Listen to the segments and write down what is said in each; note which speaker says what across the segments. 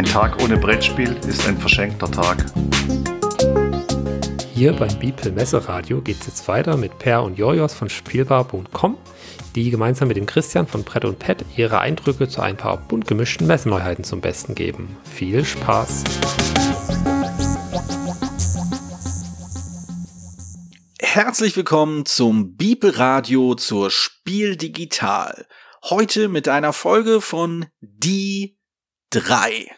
Speaker 1: Ein Tag ohne Brettspiel ist ein verschenkter Tag.
Speaker 2: Hier beim Bipel Messeradio geht es jetzt weiter mit Per und Jojos von Spielbar.com, die gemeinsam mit dem Christian von Brett und Pet ihre Eindrücke zu ein paar bunt gemischten Messeneuheiten zum Besten geben. Viel Spaß!
Speaker 3: Herzlich willkommen zum Bibel Radio zur Spiel Digital. Heute mit einer Folge von Die 3.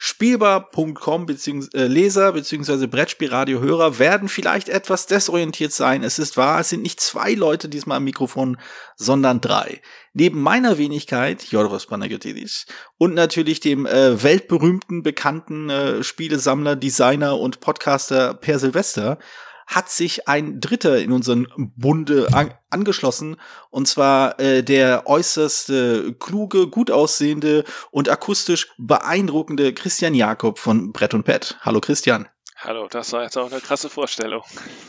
Speaker 3: Spielbar.com bzw. Äh, Leser bzw. Brettspielradio-Hörer werden vielleicht etwas desorientiert sein. Es ist wahr, es sind nicht zwei Leute diesmal am Mikrofon, sondern drei. Neben meiner Wenigkeit, Jodoros Panagiotis, und natürlich dem äh, weltberühmten, bekannten äh, Spielesammler, Designer und Podcaster Per Silvester hat sich ein Dritter in unseren Bunde an angeschlossen. Und zwar äh, der äußerst äh, kluge, gut aussehende und akustisch beeindruckende Christian Jakob von Brett und Pet. Hallo Christian.
Speaker 4: Hallo, das war jetzt auch eine krasse Vorstellung.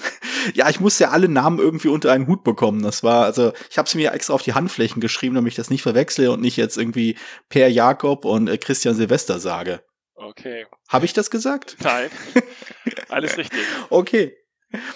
Speaker 3: ja, ich musste ja alle Namen irgendwie unter einen Hut bekommen. Das war, also, ich habe es mir extra auf die Handflächen geschrieben, damit ich das nicht verwechsle und nicht jetzt irgendwie Per Jakob und äh, Christian Silvester sage.
Speaker 4: Okay.
Speaker 3: Habe ich das gesagt?
Speaker 4: Nein. Alles richtig.
Speaker 3: okay.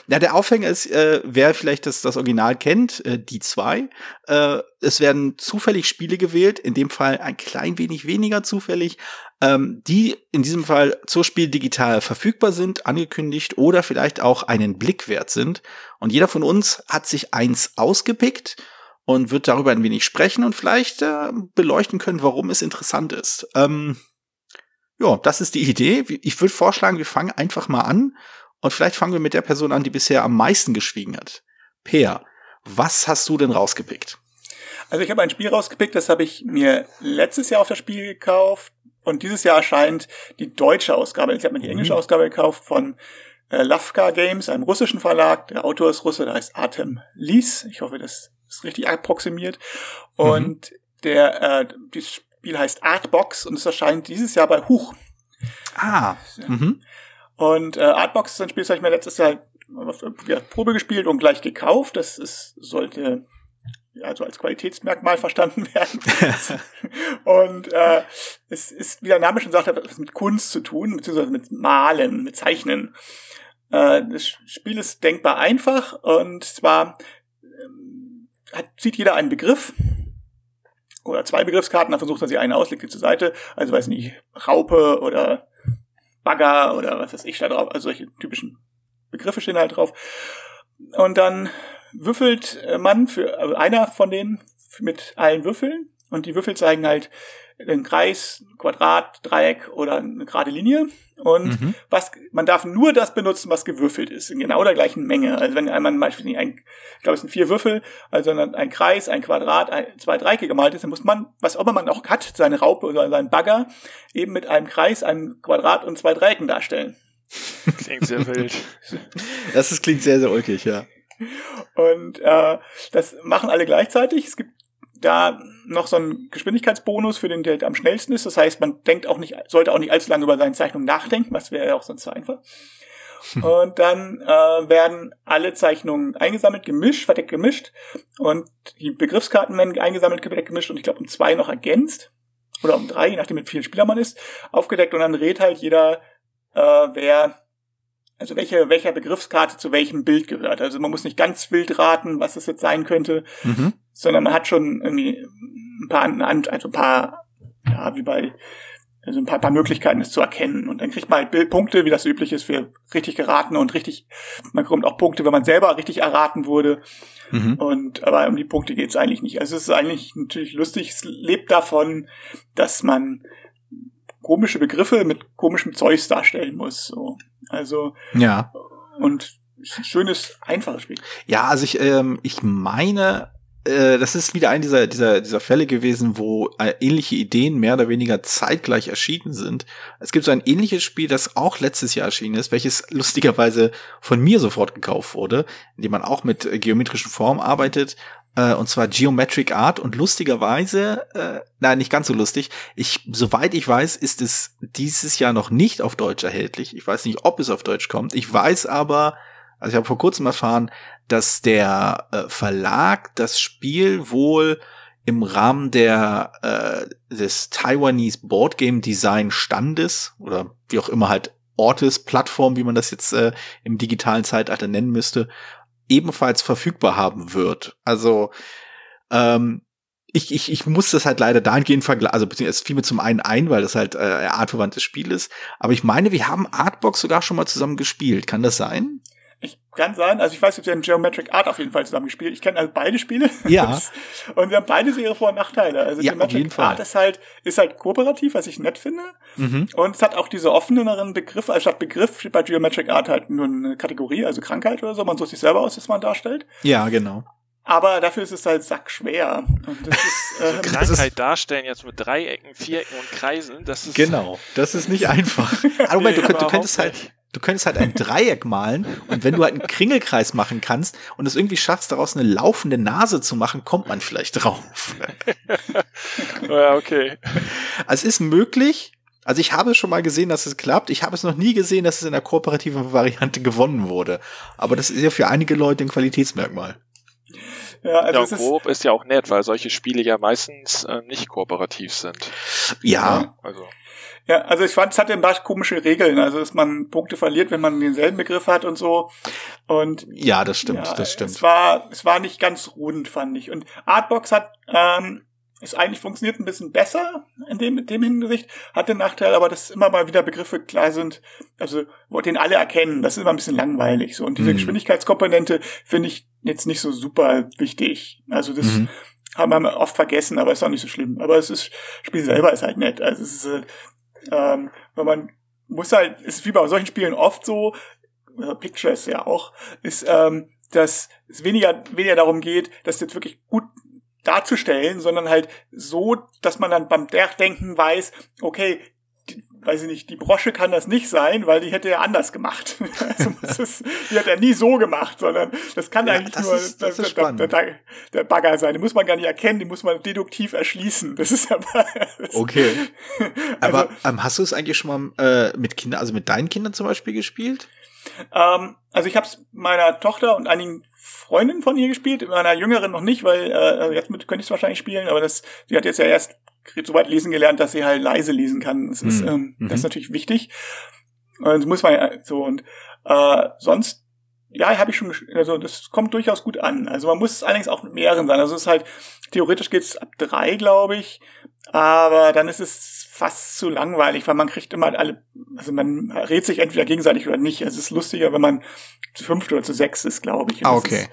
Speaker 3: Ja, der Aufhänger ist, äh, wer vielleicht das, das Original kennt, äh, die zwei. Äh, es werden zufällig Spiele gewählt, in dem Fall ein klein wenig weniger zufällig, ähm, die in diesem Fall zur Spiel digital verfügbar sind, angekündigt oder vielleicht auch einen Blick wert sind. Und jeder von uns hat sich eins ausgepickt und wird darüber ein wenig sprechen und vielleicht äh, beleuchten können, warum es interessant ist. Ähm, ja, das ist die Idee. Ich würde vorschlagen, wir fangen einfach mal an und vielleicht fangen wir mit der Person an, die bisher am meisten geschwiegen hat. Peer, was hast du denn rausgepickt?
Speaker 5: Also ich habe ein Spiel rausgepickt, das habe ich mir letztes Jahr auf das Spiel gekauft und dieses Jahr erscheint die deutsche Ausgabe. Ich habe mir die englische mhm. Ausgabe gekauft von äh, Lavka Games, einem russischen Verlag. Der Autor ist Russe, der heißt Artem Lies. Ich hoffe, das ist richtig approximiert. Und mhm. der äh, das Spiel heißt Artbox und es erscheint dieses Jahr bei Huch.
Speaker 3: Ah. Mhm.
Speaker 5: Und äh, Artbox ist ein Spiel, das habe ich mir letztes Jahr ja, Probe gespielt und gleich gekauft. Das ist, sollte also als Qualitätsmerkmal verstanden werden. und äh, es ist, wie der Name schon sagt, hat was mit Kunst zu tun, beziehungsweise mit Malen, mit Zeichnen. Äh, das Spiel ist denkbar einfach und zwar ähm, hat, zieht jeder einen Begriff oder zwei Begriffskarten, dann versucht er sie eine aus, legt sie zur Seite. Also weiß nicht, Raupe oder Bagger oder was weiß ich da drauf, also solche typischen Begriffe stehen halt drauf. Und dann würfelt äh, man für also einer von denen mit allen Würfeln und die Würfel zeigen halt einen Kreis, Quadrat, Dreieck oder eine gerade Linie. Und mhm. was, man darf nur das benutzen, was gewürfelt ist, in genau der gleichen Menge. Also wenn einmal beispielsweise ein, ich glaube, es sind vier Würfel, also ein Kreis, ein Quadrat, ein, zwei Dreiecke gemalt ist, dann muss man, was auch immer man auch hat, seine Raupe oder seinen Bagger, eben mit einem Kreis, einem Quadrat und zwei Dreiecken darstellen.
Speaker 4: Klingt sehr wild.
Speaker 3: Das ist, klingt sehr, sehr ulkig, ja.
Speaker 5: Und äh, das machen alle gleichzeitig. Es gibt da noch so ein Geschwindigkeitsbonus für den, der am schnellsten ist. Das heißt, man denkt auch nicht, sollte auch nicht allzu lange über seine Zeichnung nachdenken, was wäre ja auch sonst zu einfach. Und dann äh, werden alle Zeichnungen eingesammelt, gemischt, verdeckt gemischt. Und die Begriffskarten werden eingesammelt, verdeckt gemischt und ich glaube um zwei noch ergänzt. Oder um drei, je nachdem mit viel Spieler man ist, aufgedeckt und dann rät halt jeder, äh, wer also welche, welcher Begriffskarte zu welchem Bild gehört. Also man muss nicht ganz wild raten, was es jetzt sein könnte, mhm. Sondern man hat schon irgendwie ein paar, also ein paar, ja, wie bei, also ein paar, paar Möglichkeiten, es zu erkennen. Und dann kriegt man halt Bildpunkte, wie das üblich ist, für richtig geraten und richtig, man bekommt auch Punkte, wenn man selber richtig erraten wurde. Mhm. Und aber um die Punkte geht es eigentlich nicht. Also es ist eigentlich natürlich lustig, es lebt davon, dass man komische Begriffe mit komischem Zeugs darstellen muss. So. Also
Speaker 3: ja.
Speaker 5: Und schönes, einfaches Spiel.
Speaker 3: Ja, also ich, ähm, ich meine, äh, das ist wieder ein dieser, dieser, dieser Fälle gewesen, wo äh, ähnliche Ideen mehr oder weniger zeitgleich erschienen sind. Es gibt so ein ähnliches Spiel, das auch letztes Jahr erschienen ist, welches lustigerweise von mir sofort gekauft wurde, in dem man auch mit äh, geometrischen Formen arbeitet, und zwar Geometric Art und lustigerweise, äh, nein, nicht ganz so lustig. Ich, soweit ich weiß, ist es dieses Jahr noch nicht auf Deutsch erhältlich. Ich weiß nicht, ob es auf Deutsch kommt. Ich weiß aber, also ich habe vor kurzem erfahren, dass der äh, Verlag das Spiel wohl im Rahmen der äh, des Taiwanese Board Game Design Standes oder wie auch immer halt Ortes, Plattform, wie man das jetzt äh, im digitalen Zeitalter nennen müsste, ebenfalls verfügbar haben wird. Also ähm, ich, ich, ich muss das halt leider dahingehend vergleichen, also beziehungsweise es fiel mir zum einen ein, weil das halt äh, artverwandtes Spiel ist, aber ich meine, wir haben Artbox sogar schon mal zusammen gespielt. Kann das sein?
Speaker 5: Kann sein, also ich weiß, wir haben Geometric Art auf jeden Fall zusammen gespielt. Ich kenne also beide Spiele.
Speaker 3: Ja.
Speaker 5: und wir haben beide ihre Vor- und Nachteile. Also
Speaker 3: Ja, auf jeden
Speaker 5: Geometric
Speaker 3: Fall.
Speaker 5: Art ist halt, ist halt kooperativ, was ich nett finde.
Speaker 3: Mhm.
Speaker 5: Und es hat auch diese offeneren Begriffe, also statt Begriff steht bei Geometric Art halt nur eine Kategorie, also Krankheit oder so. Man sucht sich selber aus, was man darstellt.
Speaker 3: Ja, genau.
Speaker 5: Aber dafür ist es halt sackschwer. Und das ist, ähm,
Speaker 3: Das ist-
Speaker 4: Krankheit darstellen jetzt mit Dreiecken, Vierecken und Kreisen, das ist
Speaker 3: Genau. Das ist nicht einfach. Aber Moment, du, könnt, du könntest halt,
Speaker 4: nicht.
Speaker 3: Du könntest halt ein Dreieck malen und wenn du halt einen Kringelkreis machen kannst und es irgendwie schaffst, daraus eine laufende Nase zu machen, kommt man vielleicht drauf.
Speaker 4: Ja, okay.
Speaker 3: Also es ist möglich. Also ich habe schon mal gesehen, dass es klappt. Ich habe es noch nie gesehen, dass es in der kooperativen Variante gewonnen wurde. Aber das ist ja für einige Leute ein Qualitätsmerkmal.
Speaker 5: ja, also
Speaker 4: ja,
Speaker 5: es ist,
Speaker 4: Coop ist ja auch nett, weil solche Spiele ja meistens äh, nicht kooperativ sind.
Speaker 3: Ja,
Speaker 4: Also,
Speaker 5: Ja, also ich fand, es hatte ein paar komische Regeln, also dass man Punkte verliert, wenn man denselben Begriff hat und so. Und
Speaker 3: ja, das stimmt,
Speaker 5: ja,
Speaker 3: das stimmt.
Speaker 5: Es war, es war nicht ganz rund, fand ich. Und Artbox hat, ähm, ist eigentlich funktioniert ein bisschen besser in dem, in dem Hinsicht, hat den Nachteil, aber dass immer mal wieder Begriffe klar sind, also wo den alle erkennen, das ist immer ein bisschen langweilig so. Und diese
Speaker 3: Mhm.
Speaker 5: Geschwindigkeitskomponente finde ich jetzt nicht so super wichtig. Also das
Speaker 3: Mhm.
Speaker 5: haben wir oft vergessen, aber ist auch nicht so schlimm. Aber es ist, Spiel selber ist halt nett. Also es ist halt, ähm, wenn man muss halt, ist wie bei solchen Spielen oft so, äh, Pictures ja auch, ist, ähm, dass es weniger, weniger darum geht, das jetzt wirklich gut darzustellen, sondern halt so, dass man dann beim Denken weiß, okay, weiß ich nicht, die Brosche kann das nicht sein, weil die hätte er anders gemacht. also muss es, die hat er nie so gemacht, sondern das kann
Speaker 3: Ja,
Speaker 5: eigentlich
Speaker 3: das
Speaker 5: nur
Speaker 3: ist- das ist
Speaker 5: der,
Speaker 3: spannend.
Speaker 5: der, der, der Bagger sein. Den muss man gar nicht erkennen, den muss man deduktiv erschließen. Das ist aber das,
Speaker 3: Okay.
Speaker 5: Also-
Speaker 3: Aber ähm, hast du es eigentlich schon mal äh, mit Kindern, also mit deinen Kindern zum Beispiel gespielt?
Speaker 5: Ähm, also ich habe es meiner Tochter und einigen Freundinnen von ihr gespielt, meiner Jüngeren noch nicht, weil äh, jetzt könnte ich es wahrscheinlich spielen, aber das, sie hat jetzt ja erst so weit lesen gelernt, dass sie halt leise lesen kann. Das ist,
Speaker 3: Mhm.
Speaker 5: ähm,
Speaker 3: Mhm.
Speaker 5: das ist natürlich wichtig. Und muss man ja so und äh, sonst ja, habe ich schon, also das kommt durchaus gut an. Also man muss allerdings auch mit mehreren sein. Also es ist halt, theoretisch geht's ab drei, glaube ich, aber dann ist es fast zu langweilig, weil man kriegt immer alle, also man rät sich entweder gegenseitig oder nicht. Also es ist lustiger, wenn man zu fünft oder zu sechs ist, glaube ich.
Speaker 3: Ah,
Speaker 5: das
Speaker 3: okay.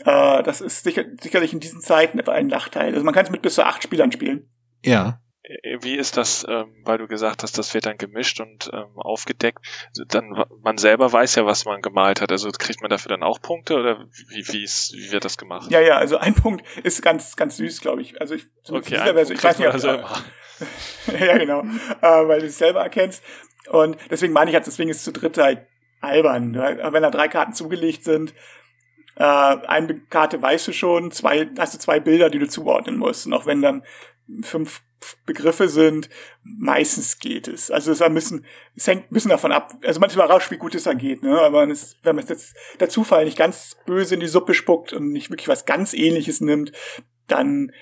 Speaker 5: Ist, äh, das ist sicher, sicherlich in diesen Zeiten etwa ein Nachteil. Also man kann es mit bis zu acht Spielern spielen.
Speaker 3: Ja.
Speaker 4: äh, wie ist das, ähm, weil du gesagt hast, das wird dann gemischt und ähm, aufgedeckt, dann man selber weiß ja, was man gemalt hat. Also kriegt man dafür dann auch Punkte oder wie, wie, ist, wie wird das gemacht?
Speaker 5: Ja, ja, also ein Punkt ist ganz, ganz süß, glaube ich. Also ich,
Speaker 4: okay,
Speaker 5: dieser Version,
Speaker 4: Punkt
Speaker 5: ich weiß nicht, ob,
Speaker 4: also immer.
Speaker 5: ja, genau. Äh, weil du es selber erkennst. Und deswegen meine ich halt, deswegen ist zu dritt halt albern. Weil, wenn da drei Karten zugelegt sind, äh, eine Karte weißt du schon, zwei, hast du zwei Bilder, die du zuordnen musst. Und auch wenn dann fünf Begriffe sind, meistens geht es. Also es müssen, es hängt ein bisschen davon ab. Also manchmal überrascht, wie gut es dann geht, ne? Aber es, wenn man jetzt der Zufall nicht ganz böse in die Suppe spuckt und nicht wirklich was ganz ähnliches nimmt, dann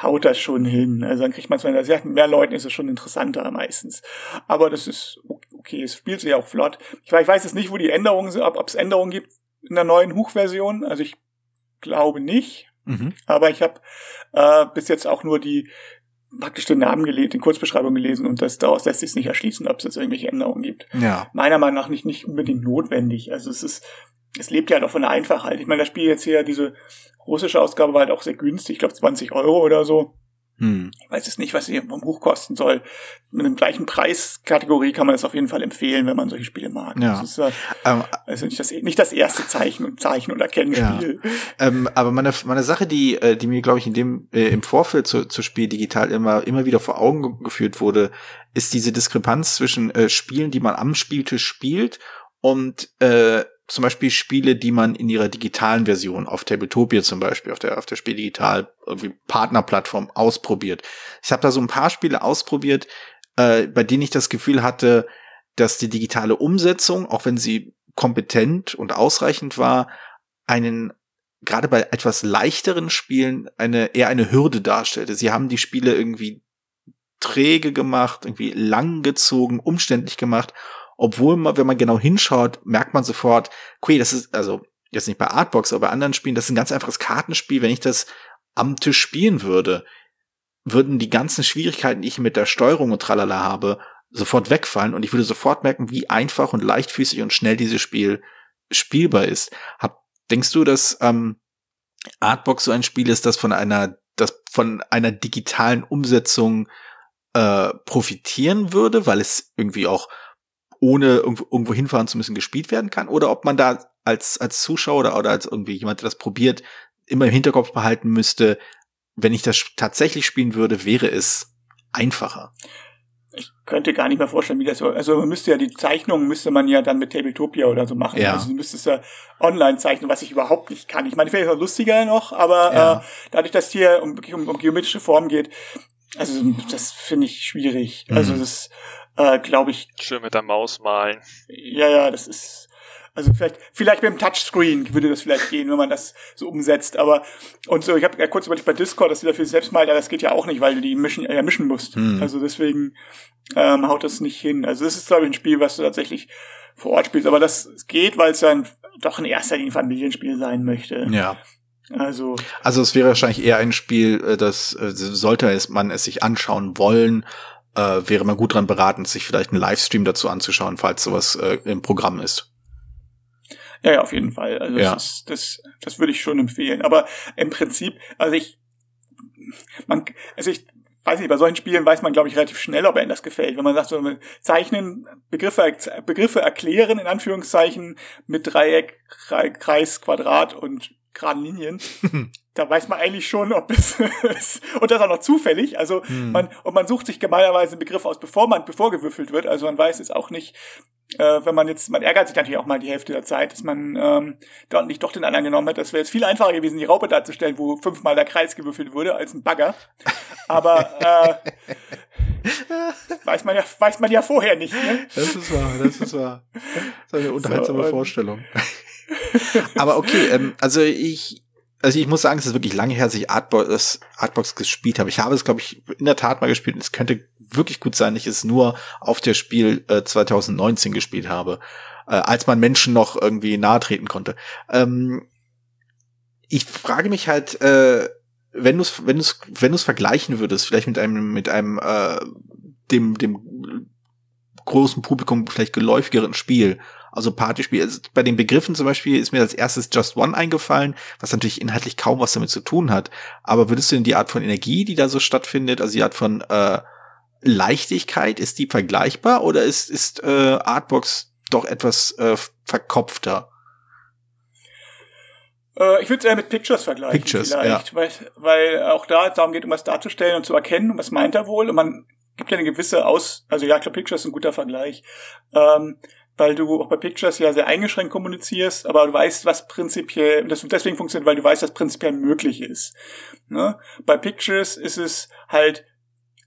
Speaker 5: haut das schon hin. Also dann kriegt man es, wenn mehr Leuten ist es schon interessanter meistens. Aber das ist okay, es spielt sich auch flott. Ich weiß, ich weiß jetzt nicht, wo die Änderungen sind, ob ob es Änderungen gibt in der neuen Hochversion. Also ich glaube nicht.
Speaker 3: Mhm.
Speaker 5: Aber ich habe äh, bis jetzt auch nur die praktisch den Namen gelesen, die Kurzbeschreibung gelesen und das daraus lässt sich nicht erschließen, ob es jetzt irgendwelche Änderungen gibt.
Speaker 3: Ja.
Speaker 5: Meiner Meinung nach nicht, nicht unbedingt notwendig. Also es ist, es lebt ja halt auch von der Einfachheit. Ich meine, das Spiel jetzt hier, diese russische Ausgabe war halt auch sehr günstig, ich glaube 20 Euro oder so.
Speaker 3: Hm.
Speaker 5: Ich weiß jetzt nicht, was sie vom Buch kosten soll. Mit einem gleichen Preiskategorie kann man das auf jeden Fall empfehlen, wenn man solche Spiele mag.
Speaker 3: Ja.
Speaker 5: Das ist äh,
Speaker 3: Ähm,
Speaker 5: also nicht das, nicht das erste Zeichen und Zeichen- und Erkennenspiel.
Speaker 3: Ähm, aber meine, meine Sache, die, äh, die mir, glaube ich, in dem, äh, im Vorfeld zu, zu Spiel digital immer, immer wieder vor Augen ge geführt wurde, ist diese Diskrepanz zwischen äh, Spielen, die man am Spieltisch spielt und äh, zum Beispiel Spiele, die man in ihrer digitalen Version auf Tabletopia zum Beispiel, auf der, auf der Spiel digital irgendwie Partnerplattform ausprobiert. Ich habe da so ein paar Spiele ausprobiert, äh, bei denen ich das Gefühl hatte, dass die digitale Umsetzung, auch wenn sie kompetent und ausreichend war, einen gerade bei etwas leichteren Spielen eine eher eine Hürde darstellte. Sie haben die Spiele irgendwie träge gemacht, irgendwie lang gezogen, umständlich gemacht, obwohl man, wenn man genau hinschaut, merkt man sofort, okay, das ist also jetzt nicht bei Artbox, aber bei anderen Spielen, das ist ein ganz einfaches Kartenspiel. Wenn ich das am Tisch spielen würde, würden die ganzen Schwierigkeiten, die ich mit der Steuerung und tralala habe, sofort wegfallen und ich würde sofort merken, wie einfach und leichtfüßig und schnell dieses Spiel spielbar ist. Hab, denkst du, dass ähm, Artbox so ein Spiel ist, das von einer, das von einer digitalen Umsetzung äh, profitieren würde, weil es irgendwie auch ohne irgendwo, hinfahren zu müssen gespielt werden kann? Oder ob man da als, als Zuschauer oder, oder als irgendwie jemand, der das probiert, immer im Hinterkopf behalten müsste, wenn ich das tatsächlich spielen würde, wäre es einfacher.
Speaker 5: Ich könnte gar nicht mehr vorstellen, wie das so. Also man müsste ja die Zeichnungen müsste man ja dann mit Tabletopia oder so machen.
Speaker 3: Ja.
Speaker 5: Also du müsstest ja online zeichnen, was ich überhaupt nicht kann. Ich meine, vielleicht noch lustiger noch, aber
Speaker 3: Ja.
Speaker 5: äh, dadurch, dass hier um, um, um geometrische Formen geht, also das finde ich schwierig.
Speaker 3: Mhm.
Speaker 5: Also das äh, glaube ich,
Speaker 4: Schön mit der Maus malen.
Speaker 5: ja, ja, das ist also vielleicht vielleicht mit dem Touchscreen würde das vielleicht gehen, wenn man das so umsetzt, aber und so ich habe ja kurz überlegt bei Discord, dass du dafür selbst mal, aber das geht ja auch nicht, weil du die mischen ja mischen musst.
Speaker 3: Hm.
Speaker 5: Also deswegen ähm, haut das nicht hin. Also das ist glaube ich ein Spiel, was du tatsächlich vor Ort spielst, aber das geht, weil es dann doch in erster Linie ein Familienspiel sein möchte.
Speaker 3: Ja.
Speaker 5: Also
Speaker 3: Also es wäre wahrscheinlich eher ein Spiel, äh, das äh, sollte es man es sich anschauen wollen, äh, wäre man gut dran beraten, sich vielleicht einen Livestream dazu anzuschauen, falls sowas äh, im Programm ist.
Speaker 5: Ja, ja, auf jeden Fall. Also
Speaker 3: Ja.
Speaker 5: das, ist, das, das würde ich schon empfehlen. Aber im Prinzip, also ich, man, also ich weiß nicht, bei solchen Spielen weiß man, glaube ich, relativ schnell, ob einem das gefällt. Wenn man sagt, so zeichnen, Begriffe, Begriffe erklären, in Anführungszeichen, mit Dreieck, Kre- Kreis, Quadrat und geraden Linien, da weiß man eigentlich schon, ob es und das auch noch zufällig. Also
Speaker 3: Hm.
Speaker 5: man und man sucht sich gemeinerweise einen Begriff aus, bevor man bevor gewürfelt wird. Also man weiß jetzt auch nicht, äh, wenn man jetzt man ärgert sich natürlich auch mal die Hälfte der Zeit, dass man ähm, dort nicht doch den anderen genommen hat. Das wäre jetzt viel einfacher gewesen, die Raupe darzustellen, wo fünfmal der Kreis gewürfelt wurde als ein Bagger. Aber äh, weiß man ja weiß man ja vorher nicht. Ne?
Speaker 3: Das ist wahr, das ist wahr. Das ist eine
Speaker 5: unterhaltsame
Speaker 3: Vorstellung. Aber okay, ähm, also ich, also ich muss sagen, es ist wirklich lange her, dass ich Artbox, Artbox gespielt habe. Ich habe es, glaube ich, in der Tat mal gespielt. und Es könnte wirklich gut sein, ich es nur auf der Spiel äh, 2019 gespielt habe, äh, als man Menschen noch irgendwie nahe treten konnte. Ähm, ich frage mich halt, äh, wenn du es, wenn du es, wenn du es vergleichen würdest, vielleicht mit einem, mit einem, äh, dem, dem großen Publikum vielleicht geläufigeren Spiel, also Partyspiel. Also bei den Begriffen zum Beispiel ist mir als erstes Just One eingefallen, was natürlich inhaltlich kaum was damit zu tun hat. Aber würdest du denn die Art von Energie, die da so stattfindet, also die Art von äh, Leichtigkeit, ist die vergleichbar oder ist, ist äh, Artbox doch etwas äh, verkopfter?
Speaker 5: Äh, ich würde es eher mit Pictures vergleichen
Speaker 3: Pictures,
Speaker 5: vielleicht, weil, weil auch da es darum geht, um was darzustellen und zu erkennen, was meint er wohl. Und man gibt ja eine gewisse Aus, also ja, ich glaube, Pictures ist ein guter Vergleich. Ähm, weil du auch bei Pictures ja sehr eingeschränkt kommunizierst, aber du weißt, was prinzipiell, das deswegen funktioniert, weil du weißt, was prinzipiell möglich ist. Ne? Bei Pictures ist es halt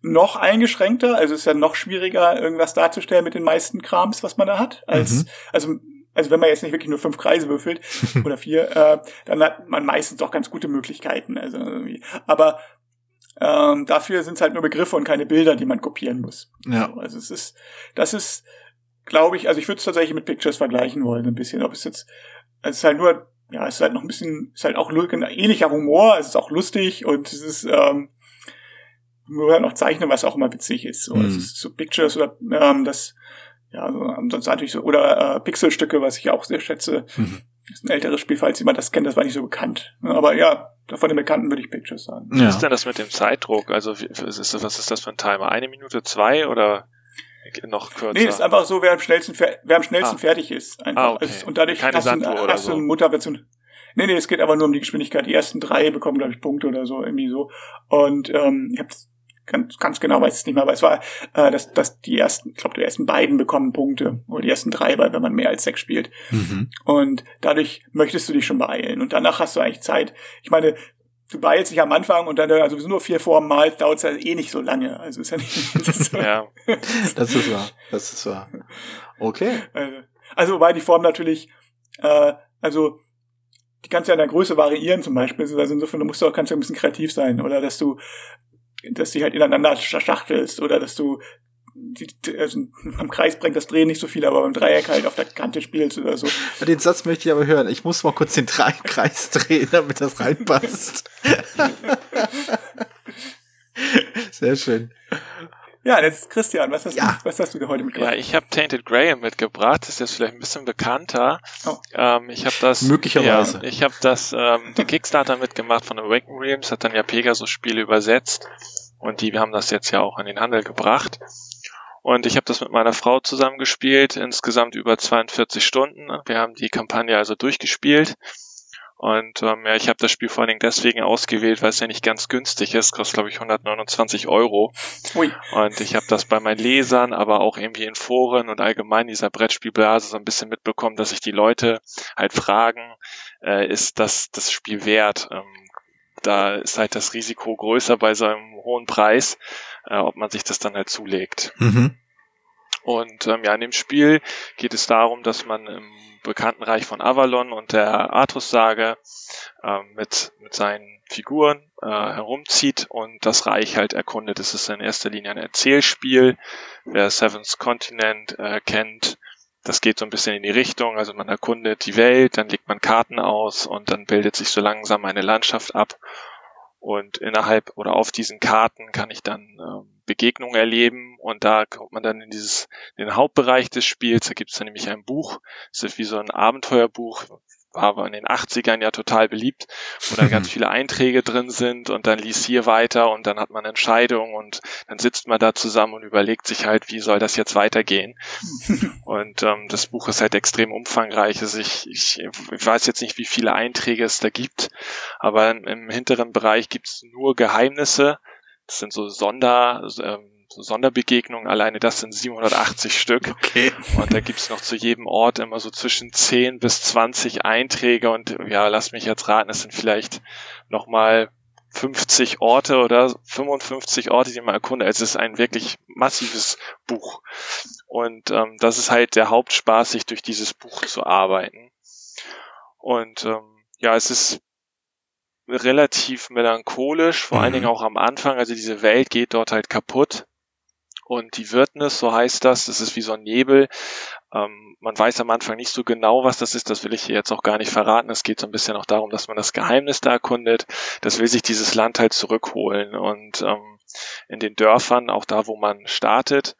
Speaker 5: noch eingeschränkter, also es ist ja noch schwieriger, irgendwas darzustellen mit den meisten Krams, was man da hat, als,
Speaker 3: Mhm.
Speaker 5: also, also wenn man jetzt nicht wirklich nur fünf Kreise würfelt oder vier, äh, dann hat man meistens auch ganz gute Möglichkeiten. Also irgendwie. Aber ähm, dafür sind es halt nur Begriffe und keine Bilder, die man kopieren muss.
Speaker 3: Ja.
Speaker 5: So, also es ist, das ist, glaube ich, also ich würde es tatsächlich mit Pictures vergleichen wollen, ein bisschen. Ob es jetzt, es ist halt nur, ja, es ist halt noch ein bisschen, es ist halt auch lu- ähnlicher Humor, es ist auch lustig und es ist, ähm, nur halt noch zeichnen, was auch immer witzig ist. So,
Speaker 3: Mhm.
Speaker 5: es ist so Pictures oder ähm, das, ja, so, ansonsten natürlich so, oder äh, Pixelstücke, was ich auch sehr schätze.
Speaker 3: Mhm.
Speaker 5: Das ist ein älteres Spiel, falls jemand das kennt, das war nicht so bekannt. Aber ja, von den Bekannten würde ich Pictures sagen.
Speaker 4: Was
Speaker 3: Ja.
Speaker 4: ist denn das mit dem Zeitdruck? Also was, was ist das für ein Timer? Eine Minute, zwei oder noch kürzer?
Speaker 5: Nee, das ist einfach so, wer am schnellsten, fer- wer am schnellsten
Speaker 4: Ah.
Speaker 5: fertig ist. Einfach.
Speaker 4: Ah, okay.
Speaker 5: Also, und dadurch
Speaker 4: Keine
Speaker 5: hast du,
Speaker 4: Sanduhr oder
Speaker 5: hast du
Speaker 4: so.
Speaker 5: eine Mutterversion. Nee, nee, es geht aber nur um die Geschwindigkeit. Die ersten drei bekommen, glaube ich, Punkte oder so, irgendwie so. Und ähm, ich hab's ganz, ganz genau weiß es nicht mehr, aber es war, äh, dass, dass die ersten, ich glaube, die ersten beiden bekommen Punkte. Oder die ersten drei, weil wenn man mehr als sechs spielt.
Speaker 3: Mhm.
Speaker 5: Und dadurch möchtest du dich schon beeilen. Und danach hast du eigentlich Zeit. Ich meine, du beeilst dich am Anfang und dann, also nur vier Formen malst, dauert es ja eh nicht so lange. Also ist ja nicht. Das ist so,
Speaker 4: ja.
Speaker 3: Das ist wahr. Das ist wahr. Okay.
Speaker 5: Also, also wobei die Form natürlich, äh, also die kannst ja in der Größe variieren zum Beispiel. Also insofern du musst du auch kannst du ein bisschen kreativ sein oder dass du dass du halt ineinander schachtelst oder dass du die, also am Kreis bringt das Drehen nicht so viel, aber beim Dreieck halt auf der Kante spielst oder so.
Speaker 3: Den Satz möchte ich aber hören. Ich muss mal kurz den Kreis drehen, damit das reinpasst. Sehr schön.
Speaker 5: Ja, jetzt Christian, was hast,
Speaker 3: Ja.
Speaker 5: du, was hast du dir heute mitgebracht?
Speaker 4: Ja, ich habe Tainted Graham mitgebracht. Das ist jetzt vielleicht ein bisschen bekannter.
Speaker 5: Oh.
Speaker 4: Ähm, ich habe das
Speaker 3: Möglicherweise.
Speaker 4: Ja, ich habe das ähm, den Kickstarter mitgemacht von Awaken Realms, hat dann ja Pegasus Spiele übersetzt und die haben das jetzt ja auch an den Handel gebracht. Und ich habe das mit meiner Frau zusammen gespielt, insgesamt über 42 Stunden. Wir haben die Kampagne also durchgespielt. Und ähm, ja, ich habe das Spiel vor allen Dingen deswegen ausgewählt, weil es ja nicht ganz günstig ist, kostet glaube ich 129 Euro.
Speaker 5: Ui.
Speaker 4: Und ich habe das bei meinen Lesern, aber auch irgendwie in Foren und allgemein dieser Brettspielblase so ein bisschen mitbekommen, dass sich die Leute halt fragen, äh, ist das das Spiel wert? Ähm, da ist halt das Risiko größer bei so einem hohen Preis, äh, ob man sich das dann halt zulegt.
Speaker 3: Mhm.
Speaker 4: Und ähm, ja, in dem Spiel geht es darum, dass man im bekannten Reich von Avalon und der Artus-Sage ähm, mit, mit seinen Figuren äh, herumzieht und das Reich halt erkundet. Es ist in erster Linie ein Erzählspiel. Wer Seventh Continent äh, kennt, das geht so ein bisschen in die Richtung. Also man erkundet die Welt, dann legt man Karten aus und dann bildet sich so langsam eine Landschaft ab. Und innerhalb oder auf diesen Karten kann ich dann ähm, Begegnungen erleben und da kommt man dann in dieses den Hauptbereich des Spiels. Da gibt es dann nämlich ein Buch, das ist wie so ein Abenteuerbuch, war aber in den 80ern ja total beliebt, wo dann ganz viele Einträge drin sind und dann liest hier weiter und dann hat man Entscheidungen und dann sitzt man da zusammen und überlegt sich halt, wie soll das jetzt weitergehen. Und ähm, das Buch ist halt extrem umfangreich. Also ich, ich, ich weiß jetzt nicht, wie viele Einträge es da gibt, aber im, im hinteren Bereich gibt es nur Geheimnisse. Das sind so Sonder, ähm, so Sonderbegegnungen. Alleine das sind 780 Stück.
Speaker 3: Okay.
Speaker 4: Und da gibt's noch zu jedem Ort immer so zwischen 10 bis 20 Einträge. Und ja, lass mich jetzt raten, es sind vielleicht nochmal 50 Orte oder 55 Orte, die man erkundet. Es ist ein wirklich massives Buch. Und ähm, das ist halt der Hauptspaß, sich durch dieses Buch zu arbeiten. Und ähm, ja, es ist relativ melancholisch, vor allen
Speaker 3: Mhm.
Speaker 4: Dingen auch am Anfang. Also diese Welt geht dort halt kaputt. Und die Wildnis, so heißt das, das ist wie so ein Nebel. Ähm, man weiß am Anfang nicht so genau, was das ist. Das will ich hier jetzt auch gar nicht verraten. Es geht so ein bisschen auch darum, dass man das Geheimnis da erkundet. Das will sich dieses Land halt zurückholen. Und ähm, in den Dörfern, auch da, wo man startet,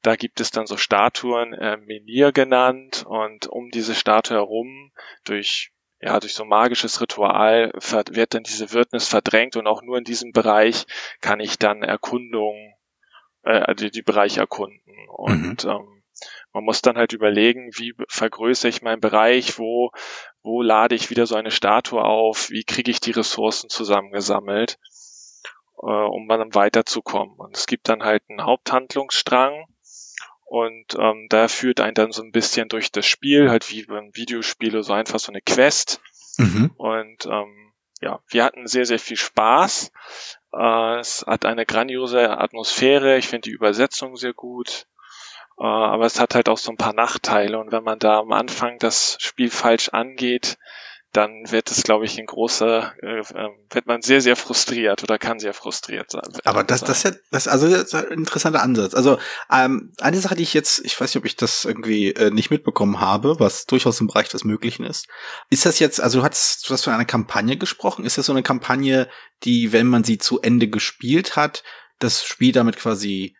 Speaker 4: da gibt es dann so Statuen, äh, Menhir genannt. Und um diese Statue herum, durch ja, durch so magisches Ritual wird dann diese Wildnis verdrängt und auch nur in diesem Bereich kann ich dann Erkundung, äh, die, die Bereiche erkunden. Und ähm, man muss dann halt überlegen, wie vergrößere ich meinen Bereich, wo, wo lade ich wieder so eine Statue auf, wie kriege ich die Ressourcen zusammengesammelt, äh, um dann weiterzukommen. Und es gibt dann halt einen Haupthandlungsstrang, und ähm, da führt einen dann so ein bisschen durch das Spiel, halt wie beim Videospiele, so einfach so eine Quest.
Speaker 3: Mhm.
Speaker 4: Und ähm, ja, wir hatten sehr, sehr viel Spaß. Äh, es hat eine grandiose Atmosphäre. Ich finde die Übersetzung sehr gut. Äh, aber es hat halt auch so ein paar Nachteile. Und wenn man da am Anfang das Spiel falsch angeht, dann wird es, glaube ich, ein großer, äh, äh, wird man sehr, sehr frustriert oder kann sehr frustriert sein.
Speaker 3: Aber das, das ist ja, das, also das ist ein interessanter Ansatz. Also ähm, eine Sache, die ich jetzt, ich weiß nicht, ob ich das irgendwie äh, nicht mitbekommen habe, was durchaus im Bereich des Möglichen ist. Ist das jetzt, also du hast, du hast von einer Kampagne gesprochen. Ist das so eine Kampagne, die, wenn man sie zu Ende gespielt hat, das Spiel damit quasi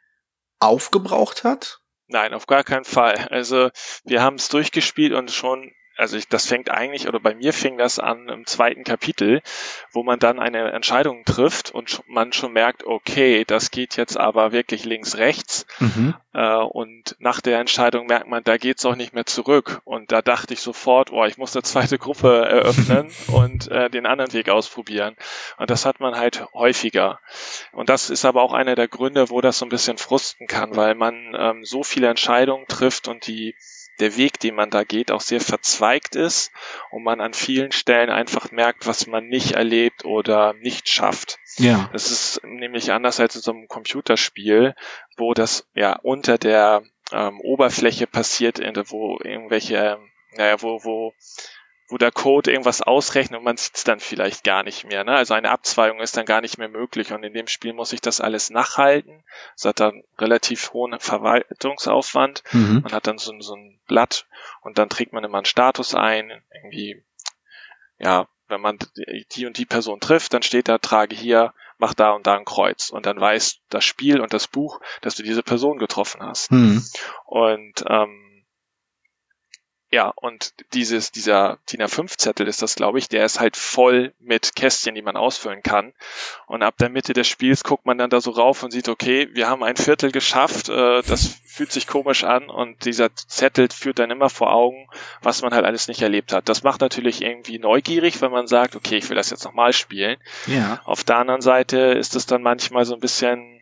Speaker 3: aufgebraucht hat?
Speaker 4: Nein, auf gar keinen Fall. Also wir haben es durchgespielt und schon, also ich, das fängt eigentlich, oder bei mir fing das an im zweiten Kapitel, wo man dann eine Entscheidung trifft und man schon merkt, okay, das geht jetzt aber wirklich links, rechts.
Speaker 3: Mhm.
Speaker 4: Äh, und nach der Entscheidung merkt man, da geht's auch nicht mehr zurück. Und da dachte ich sofort, oh, ich muss eine zweite Gruppe eröffnen und äh, den anderen Weg ausprobieren. Und das hat man halt häufiger. Und das ist aber auch einer der Gründe, wo das so ein bisschen frusten kann, weil man ähm, so viele Entscheidungen trifft und die der Weg, den man da geht, auch sehr verzweigt ist und man an vielen Stellen einfach merkt, was man nicht erlebt oder nicht schafft.
Speaker 3: Ja.
Speaker 4: Das ist nämlich anders als in so einem Computerspiel, wo das ja unter der ähm, Oberfläche passiert, wo irgendwelche, ähm, naja, wo, wo, wo der Code irgendwas ausrechnet und man sieht es dann vielleicht gar nicht mehr. Ne? Also eine Abzweigung ist dann gar nicht mehr möglich und in dem Spiel muss ich das alles nachhalten. Es hat dann relativ hohen Verwaltungsaufwand. Mhm. Man hat dann so, so ein Blatt und dann trägt man immer einen Status ein, irgendwie, ja, wenn man die und die Person trifft, dann steht da, trage hier, mach da und da ein Kreuz. Und dann weiß das Spiel und das Buch, dass du diese Person getroffen hast. Mhm. Und ähm, ja, und dieses, dieser DIN A5-Zettel ist das, glaube ich, der ist halt voll mit Kästchen, die man ausfüllen kann. Und ab der Mitte des Spiels guckt man dann da so rauf und sieht, okay, wir haben ein Viertel geschafft, äh, das fühlt sich komisch an und dieser Zettel führt dann immer vor Augen, was man halt alles nicht erlebt hat. Das macht natürlich irgendwie neugierig, wenn man sagt, okay, ich will das jetzt nochmal spielen. Ja. Auf der anderen Seite ist es dann manchmal so ein bisschen,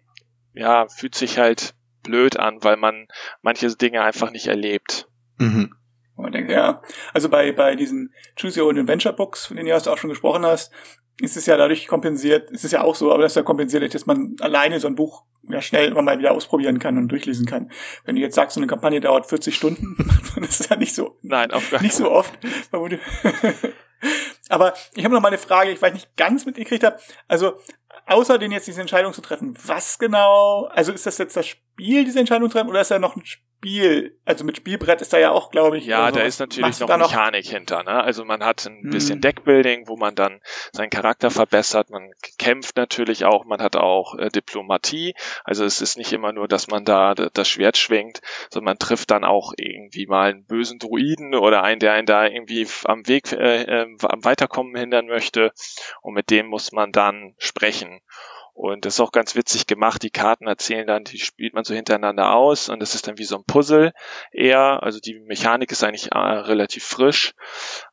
Speaker 4: ja, fühlt sich halt blöd an, weil man manche Dinge einfach nicht erlebt. Mhm.
Speaker 5: Und man denkt, ja, also bei, bei diesen Choose Your Own Adventure Books, von denen du auch schon gesprochen hast, ist es ja dadurch kompensiert, ist es ja auch so, aber das ist ja kompensiert, dass man alleine so ein Buch ja schnell immer mal wieder ausprobieren kann und durchlesen kann. Wenn du jetzt sagst, so eine Kampagne dauert 40 Stunden, dann ist es ja nicht so,
Speaker 4: Nein, auf
Speaker 5: nicht so oft. aber ich habe noch mal eine Frage, ich weiß nicht ganz mitgekriegt habe. Also außer den jetzt diese Entscheidung zu treffen, was genau, also ist das jetzt das Spiel, diese Entscheidung zu treffen, oder ist da noch ein Spiel, also mit Spielbrett ist da ja auch, glaube ich.
Speaker 4: Ja, da ist natürlich noch Mechanik noch? hinter. Ne? Also man hat ein hm. bisschen Deckbuilding, wo man dann seinen Charakter verbessert. Man kämpft natürlich auch. Man hat auch äh, Diplomatie. Also es ist nicht immer nur, dass man da das Schwert schwingt, sondern man trifft dann auch irgendwie mal einen bösen Druiden oder einen, der einen da irgendwie am Weg, äh, äh, am Weiterkommen hindern möchte. Und mit dem muss man dann sprechen. Und das ist auch ganz witzig gemacht. Die Karten erzählen dann, die spielt man so hintereinander aus und das ist dann wie so ein Puzzle eher. Also die Mechanik ist eigentlich äh, relativ frisch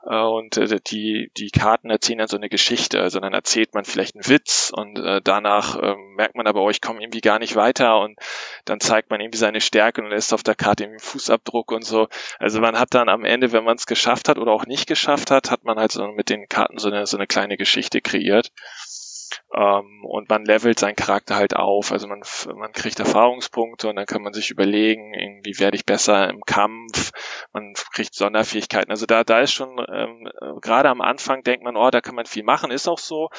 Speaker 4: äh, und äh, die, die Karten erzählen dann so eine Geschichte. Also dann erzählt man vielleicht einen Witz und äh, danach ähm, merkt man aber, oh, ich komme irgendwie gar nicht weiter und dann zeigt man irgendwie seine Stärke und lässt auf der Karte irgendwie einen Fußabdruck und so. Also man hat dann am Ende, wenn man es geschafft hat oder auch nicht geschafft hat, hat man halt so mit den Karten so eine, so eine kleine Geschichte kreiert. Ähm, und man levelt seinen Charakter halt auf. Also man, man kriegt Erfahrungspunkte und dann kann man sich überlegen, irgendwie werde ich besser im Kampf. Man kriegt Sonderfähigkeiten. Also da, da ist schon, ähm, gerade am Anfang denkt man, oh, da kann man viel machen. Ist auch so.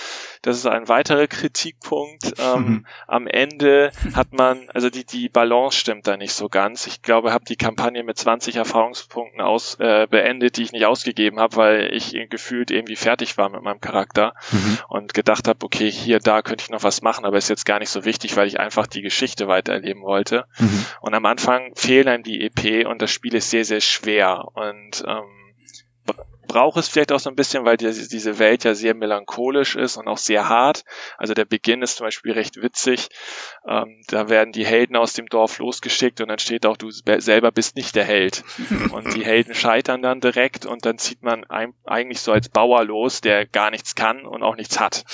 Speaker 4: Das ist ein weiterer Kritikpunkt. Ähm, mhm. Am Ende hat man, also die, die Balance stimmt da nicht so ganz. Ich glaube, habe die Kampagne mit 20 Erfahrungspunkten aus, äh, beendet, die ich nicht ausgegeben habe, weil ich gefühlt irgendwie fertig war mit meinem Charakter mhm. und gedacht habe, okay, hier, da könnte ich noch was machen, aber ist jetzt gar nicht so wichtig, weil ich einfach die Geschichte weitererleben wollte. Mhm. Und am Anfang fehlen einem die EP und das Spiel ist sehr, sehr schwer. Und ähm, brauche es vielleicht auch so ein bisschen, weil die, diese Welt ja sehr melancholisch ist und auch sehr hart. Also der Beginn ist zum Beispiel recht witzig. Ähm, da werden die Helden aus dem Dorf losgeschickt und dann steht auch, du selber bist nicht der Held. Und die Helden scheitern dann direkt und dann zieht man ein, eigentlich so als Bauer los, der gar nichts kann und auch nichts hat.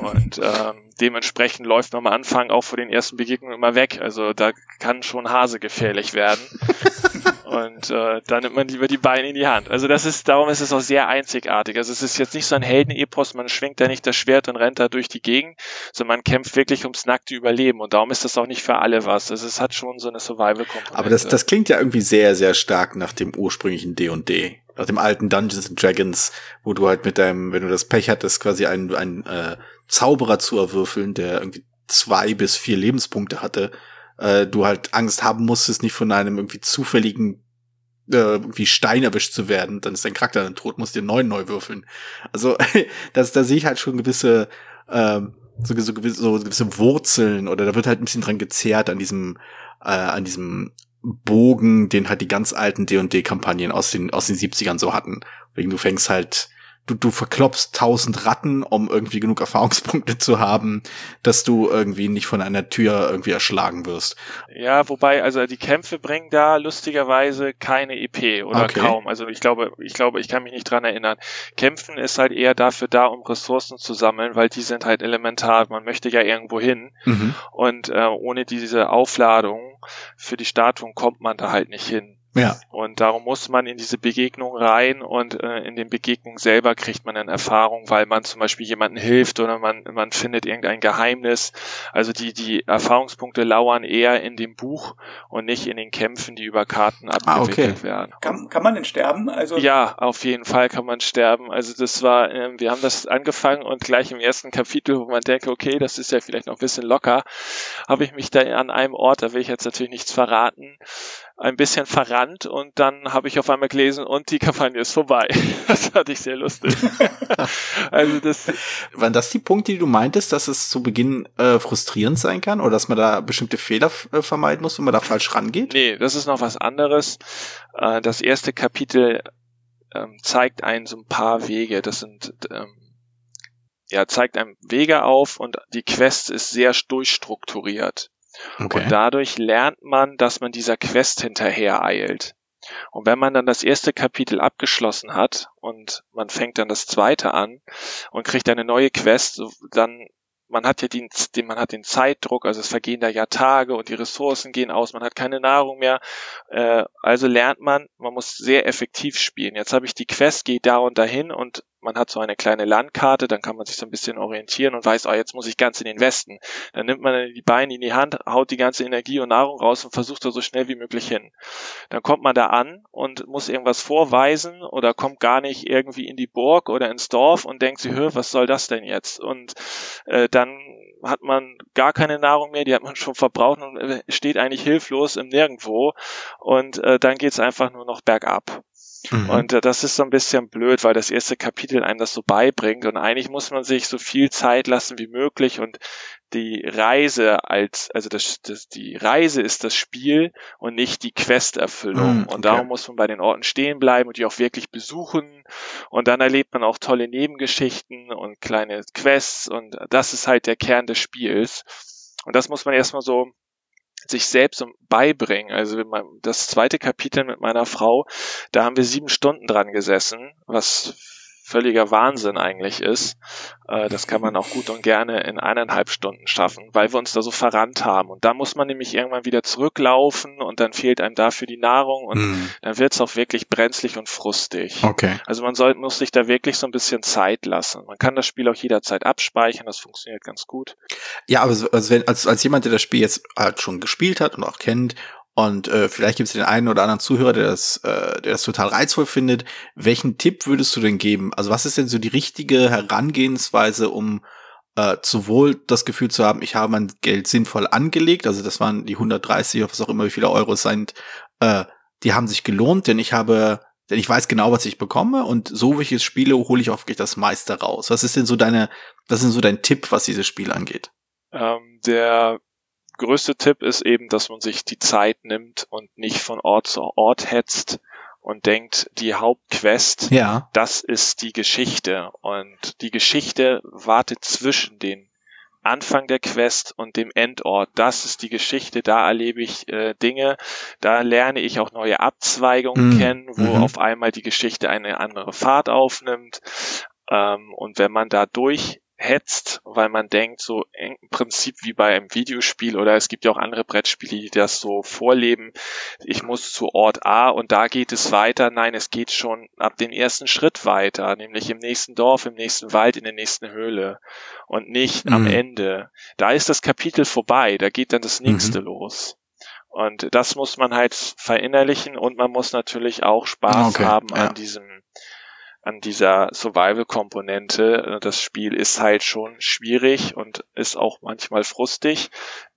Speaker 4: Und ähm, dementsprechend läuft man am Anfang auch vor den ersten Begegnungen immer weg. Also da kann schon Hase gefährlich werden. Und äh, dann nimmt man lieber die Beine in die Hand. Also das ist, darum ist es auch sehr einzigartig. Also es ist jetzt nicht so ein Heldenepos, man schwingt da nicht das Schwert und rennt da durch die Gegend, sondern man kämpft wirklich ums nackte Überleben. Und darum ist das auch nicht für alle was. Also es hat schon so eine Survival-Komponente.
Speaker 3: Aber das, das klingt ja irgendwie sehr, sehr stark nach dem ursprünglichen D&D. Nach dem alten Dungeons and Dragons, wo du halt mit deinem, wenn du das Pech hattest, quasi einen, einen äh, Zauberer zu erwürfeln, der irgendwie zwei bis vier Lebenspunkte hatte äh, du halt Angst haben musstest, nicht von einem irgendwie zufälligen äh, irgendwie Stein erwischt zu werden, dann ist dein Charakter dann tot, musst dir neun neu würfeln. Also das, da sehe ich halt schon gewisse ähm, so, so, gewisse, so gewisse Wurzeln oder da wird halt ein bisschen dran gezehrt an diesem äh, an diesem Bogen, den halt die ganz alten D&D-Kampagnen aus den aus den 70ern so hatten. Wegen du fängst halt du, du verklopst tausend Ratten, um irgendwie genug Erfahrungspunkte zu haben, dass du irgendwie nicht von einer Tür irgendwie erschlagen wirst.
Speaker 4: Ja, wobei, also die Kämpfe bringen da lustigerweise keine EP oder okay. kaum. Also ich glaube, ich glaube, ich kann mich nicht dran erinnern. Kämpfen ist halt eher dafür da, um Ressourcen zu sammeln, weil die sind halt elementar. Man möchte ja irgendwo hin. Mhm. Und äh, ohne diese Aufladung für die Statuen kommt man da halt nicht hin.
Speaker 3: Ja.
Speaker 4: Und darum muss man in diese Begegnung rein und äh, in den Begegnungen selber kriegt man dann Erfahrung, weil man zum Beispiel jemandem hilft oder man, man findet irgendein Geheimnis. Also die, die Erfahrungspunkte lauern eher in dem Buch und nicht in den Kämpfen, die über Karten
Speaker 3: Ah,
Speaker 4: abgewickelt
Speaker 3: okay.
Speaker 4: werden.
Speaker 5: Kann, kann man denn sterben? Also
Speaker 4: Ja, auf jeden Fall kann man sterben. Also das war, ähm, wir haben das angefangen und gleich im ersten Kapitel, wo man denkt, okay, das ist ja vielleicht noch ein bisschen locker, habe ich mich da an einem Ort, da will ich jetzt natürlich nichts verraten, ein bisschen verrannt und dann habe ich auf einmal gelesen und die Kampagne ist vorbei. Das fand ich sehr lustig. also das,
Speaker 3: Waren das die Punkte, die du meintest, dass es zu Beginn äh, frustrierend sein kann oder dass man da bestimmte Fehler äh, vermeiden muss, wenn man da falsch rangeht?
Speaker 4: nee, das ist noch was anderes. Äh, das erste Kapitel ähm, zeigt einen so ein paar Wege. Das sind ähm, ja zeigt einem Wege auf und die Quest ist sehr durchstrukturiert.
Speaker 3: Okay.
Speaker 4: Und dadurch lernt man, dass man dieser Quest hinterher eilt. Und wenn man dann das erste Kapitel abgeschlossen hat und man fängt dann das zweite an und kriegt eine neue Quest, dann man hat ja den, man hat den Zeitdruck, also es vergehen da ja Tage und die Ressourcen gehen aus, man hat keine Nahrung mehr. Äh, also lernt man, man muss sehr effektiv spielen. Jetzt habe ich die Quest, geht da und dahin und man hat so eine kleine Landkarte, dann kann man sich so ein bisschen orientieren und weiß, oh, jetzt muss ich ganz in den Westen. Dann nimmt man die Beine in die Hand, haut die ganze Energie und Nahrung raus und versucht da so schnell wie möglich hin. Dann kommt man da an und muss irgendwas vorweisen oder kommt gar nicht irgendwie in die Burg oder ins Dorf und denkt sich, hör, was soll das denn jetzt? Und äh, dann hat man gar keine Nahrung mehr, die hat man schon verbraucht und äh, steht eigentlich hilflos im Nirgendwo und äh, dann geht's einfach nur noch bergab.
Speaker 3: Mhm.
Speaker 4: Und äh, das ist so ein bisschen blöd, weil das erste Kapitel einem das so beibringt und eigentlich muss man sich so viel Zeit lassen wie möglich und die Reise als, also das, das, die Reise ist das Spiel und nicht die Questerfüllung.
Speaker 3: Mm, okay.
Speaker 4: Und darum muss man bei den Orten stehen bleiben und die auch wirklich besuchen. Und dann erlebt man auch tolle Nebengeschichten und kleine Quests und das ist halt der Kern des Spiels. Und das muss man erstmal so sich selbst beibringen. Also das zweite Kapitel mit meiner Frau, da haben wir sieben Stunden dran gesessen, was völliger Wahnsinn eigentlich ist. Äh, Das kann man auch gut und gerne in eineinhalb Stunden schaffen, weil wir uns da so verrannt haben. Und da muss man nämlich irgendwann wieder zurücklaufen und dann fehlt einem dafür die Nahrung und
Speaker 3: Mhm.
Speaker 4: dann wird es auch wirklich brenzlig und frustig.
Speaker 3: Okay.
Speaker 4: Also man soll, muss sich da wirklich so ein bisschen Zeit lassen. Man kann das Spiel auch jederzeit abspeichern, das funktioniert ganz gut.
Speaker 3: Ja, aber so- als, wenn, als, als jemand, der das Spiel jetzt halt schon gespielt hat und auch kennt und äh, vielleicht gibt es den einen oder anderen Zuhörer, der das, äh, der das total reizvoll findet, welchen Tipp würdest du denn geben? Also was ist denn so die richtige Herangehensweise, um äh, sowohl das Gefühl zu haben, ich habe mein Geld sinnvoll angelegt, also das waren die 130 oder was auch immer, wie viele Euro es sind, äh, die haben sich gelohnt, denn ich habe, denn ich weiß genau, was ich bekomme und so wie ich es spiele, hole ich wirklich das meiste raus. Was ist denn so deine, was ist denn so dein Tipp, was dieses Spiel angeht?
Speaker 4: Ähm, der größte Tipp ist eben, dass man sich die Zeit nimmt und nicht von Ort zu Ort hetzt und denkt, die Hauptquest,
Speaker 3: Ja.
Speaker 4: das ist die Geschichte. Und die Geschichte wartet zwischen den Anfang der Quest und dem Endort. Das ist die Geschichte, da erlebe ich äh, Dinge, da lerne ich auch neue Abzweigungen
Speaker 3: Mm,
Speaker 4: kennen, wo
Speaker 3: mhm.
Speaker 4: auf einmal die Geschichte eine andere Fahrt aufnimmt. Ähm, und wenn man da durchhetzt, weil man denkt, so im Prinzip wie bei einem Videospiel oder es gibt ja auch andere Brettspiele, die das so vorleben, ich muss zu Ort A und da geht es weiter. Nein, es geht schon ab dem ersten Schritt weiter, nämlich im nächsten Dorf, im nächsten Wald, in der nächsten Höhle und nicht am
Speaker 3: Mhm.
Speaker 4: Ende. Da ist das Kapitel vorbei, da geht dann das
Speaker 3: Mhm.
Speaker 4: nächste los. Und das muss man halt verinnerlichen und man muss natürlich auch Spaß
Speaker 3: Okay,
Speaker 4: haben
Speaker 3: ja.
Speaker 4: an diesem an dieser Survival-Komponente. Das Spiel ist halt schon schwierig und ist auch manchmal frustig.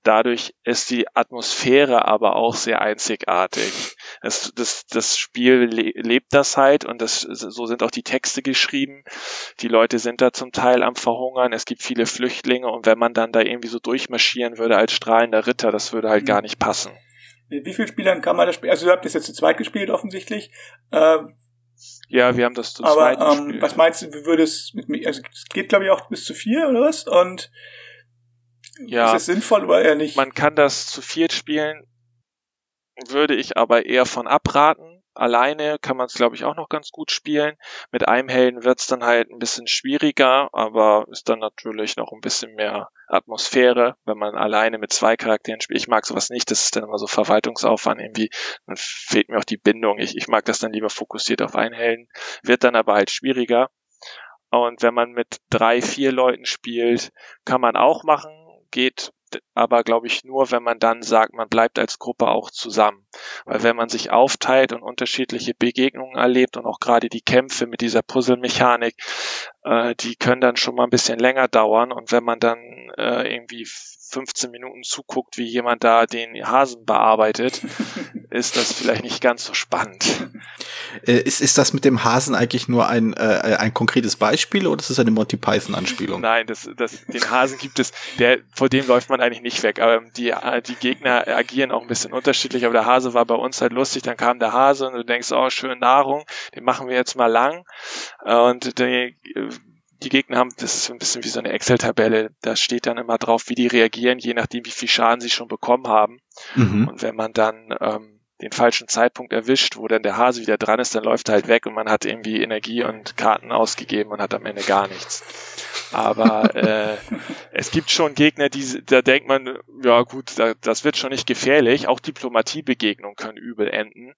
Speaker 4: Dadurch ist die Atmosphäre aber auch sehr einzigartig. Es, das, das Spiel le lebt das halt und das, so sind auch die Texte geschrieben. Die Leute sind da zum Teil am Verhungern. Es gibt viele Flüchtlinge und wenn man dann da irgendwie so durchmarschieren würde als strahlender Ritter, das würde halt
Speaker 5: Mhm.
Speaker 4: gar nicht passen.
Speaker 5: Wie vielen Spielern kann man das spielen? Also du habt das jetzt zu zweit gespielt offensichtlich. Ähm,
Speaker 4: Ja, wir haben das zu
Speaker 5: aber
Speaker 4: zweit
Speaker 5: ähm,
Speaker 4: gespielt.
Speaker 5: was meinst du, wie würde es mit mir, also es geht glaube ich auch bis zu vier oder was? Und
Speaker 4: Ja.
Speaker 5: ist es sinnvoll oder eher nicht?
Speaker 4: Man kann das zu viert spielen, würde ich aber eher von abraten, alleine kann man es, glaube ich, auch noch ganz gut spielen. Mit einem Helden wird es dann halt ein bisschen schwieriger, aber ist dann natürlich noch ein bisschen mehr Atmosphäre, wenn man alleine mit zwei Charakteren spielt. Ich mag sowas nicht, das ist dann immer so Verwaltungsaufwand irgendwie, dann fehlt mir auch die Bindung. Ich, ich mag das dann lieber fokussiert auf einen Helden, wird dann aber halt schwieriger. Und wenn man mit drei, vier Leuten spielt, kann man auch machen, geht aber glaube ich nur, wenn man dann sagt, man bleibt als Gruppe auch zusammen. Weil wenn man sich aufteilt und unterschiedliche Begegnungen erlebt und auch gerade die Kämpfe mit dieser Puzzle-Mechanik, äh, die können dann schon mal ein bisschen länger dauern und wenn man dann äh, irgendwie 15 Minuten zuguckt, wie jemand da den Hasen bearbeitet, ist das vielleicht nicht ganz so spannend.
Speaker 3: Äh, ist, ist das mit dem Hasen eigentlich nur ein, äh, ein konkretes Beispiel oder ist es eine Monty Python-Anspielung?
Speaker 4: Nein, das, das, den Hasen gibt es, der, vor dem läuft man eigentlich nicht weg. Aber die, die Gegner agieren auch ein bisschen unterschiedlich, aber der Hase war bei uns halt lustig, dann kam der Hase und du denkst, oh, schön Nahrung, den machen wir jetzt mal lang. Und die, die Gegner haben, das ist ein bisschen wie so eine Excel-Tabelle, da steht dann immer drauf, wie die reagieren, je nachdem, wie viel Schaden sie schon bekommen haben. Mhm. Und wenn man dann ähm, den falschen Zeitpunkt erwischt, wo dann der Hase wieder dran ist, dann läuft er halt weg und man hat irgendwie Energie und Karten ausgegeben und hat am Ende gar nichts. Aber äh, es gibt schon Gegner, die da denkt man, ja gut, da, das wird schon nicht gefährlich. Auch Diplomatiebegegnungen können übel enden.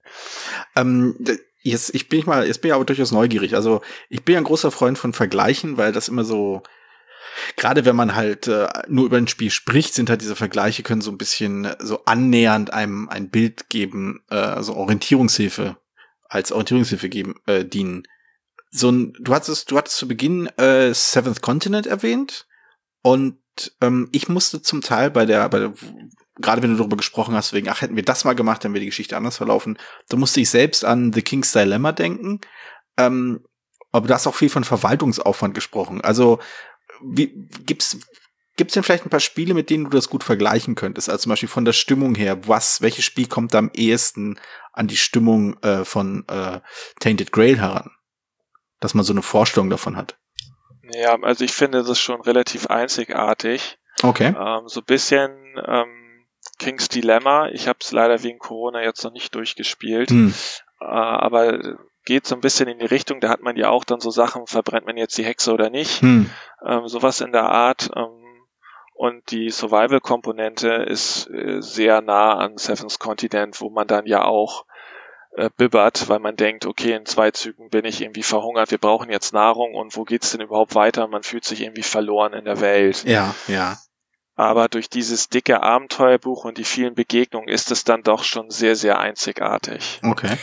Speaker 3: Ähm, Jetzt, ich bin ich mal, jetzt bin ich aber durchaus neugierig. Also ich bin ja ein großer Freund von Vergleichen, weil das immer so, gerade wenn man halt äh, nur über ein Spiel spricht, sind halt diese Vergleiche können so ein bisschen so annähernd einem ein Bild geben, äh, also Orientierungshilfe als Orientierungshilfe geben äh, dienen. So ein, du hattest, du hattest zu Beginn äh, Seventh Continent erwähnt und ähm, ich musste zum Teil bei der, bei der gerade wenn du darüber gesprochen hast, wegen, ach, hätten wir das mal gemacht, dann wäre die Geschichte anders verlaufen, da musste ich selbst an The King's Dilemma denken. Ähm, aber du hast auch viel von Verwaltungsaufwand gesprochen. Also, wie, gibt's, gibt's denn vielleicht ein paar Spiele, mit denen du das gut vergleichen könntest? Also zum Beispiel von der Stimmung her, was, welches Spiel kommt da am ehesten an die Stimmung äh, von äh, Tainted Grail heran? Dass man so eine Vorstellung davon hat.
Speaker 4: Ja, also ich finde das schon relativ einzigartig.
Speaker 3: Okay.
Speaker 4: Ähm, so bisschen ähm, King's Dilemma. Ich habe es leider wegen Corona jetzt noch nicht durchgespielt, hm. äh, aber geht so ein bisschen in die Richtung. Da hat man ja auch dann so Sachen, verbrennt man jetzt die Hexe oder nicht, hm. ähm, sowas in der Art. Ähm, und die Survival-Komponente ist äh, sehr nah an Seven's Continent, wo man dann ja auch äh, bibbert, weil man denkt, okay, in zwei Zügen bin ich irgendwie verhungert, wir brauchen jetzt Nahrung und wo geht's denn überhaupt weiter? Man fühlt sich irgendwie verloren in der Welt.
Speaker 3: Ja, ja.
Speaker 4: Aber durch dieses dicke Abenteuerbuch und die vielen Begegnungen ist es dann doch schon sehr, sehr einzigartig.
Speaker 3: Okay.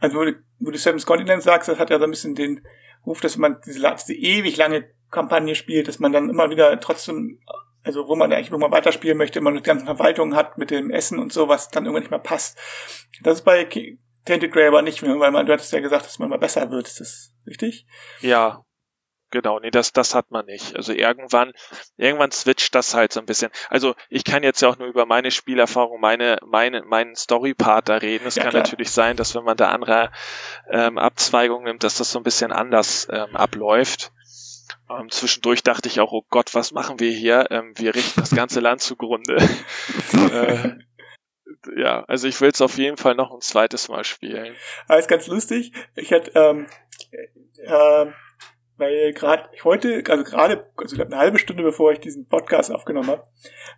Speaker 5: Also, wo du, wo du Seven's Continent sagst, das hat ja so ein bisschen den Ruf, dass man diese, diese ewig lange Kampagne spielt, dass man dann immer wieder trotzdem, also wo man eigentlich wo man weiterspielen möchte, immer eine ganze Verwaltung hat mit dem Essen und so, was dann irgendwann nicht mehr passt. Das ist bei Tainted Grey aber nicht mehr, weil man, du hattest ja gesagt, dass man mal besser wird. Ist das richtig?
Speaker 4: Ja, Genau, nee, das, das hat man nicht. Also irgendwann, irgendwann switcht das halt so ein bisschen. Also ich kann jetzt ja auch nur über meine Spielerfahrung, meine, meine, meinen Story-Part da reden. Es ja, kann klar. natürlich sein, dass wenn man da andere ähm, Abzweigungen nimmt, dass das so ein bisschen anders ähm, abläuft. Ähm, zwischendurch dachte ich auch, oh Gott, was machen wir hier? Ähm, wir richten das ganze Land zugrunde. äh, ja, also ich will es auf jeden Fall noch ein zweites Mal spielen.
Speaker 5: Alles ganz lustig. Ich hatte ähm, äh, weil gerade heute, also gerade, also ich glaube eine halbe Stunde bevor ich diesen Podcast aufgenommen habe,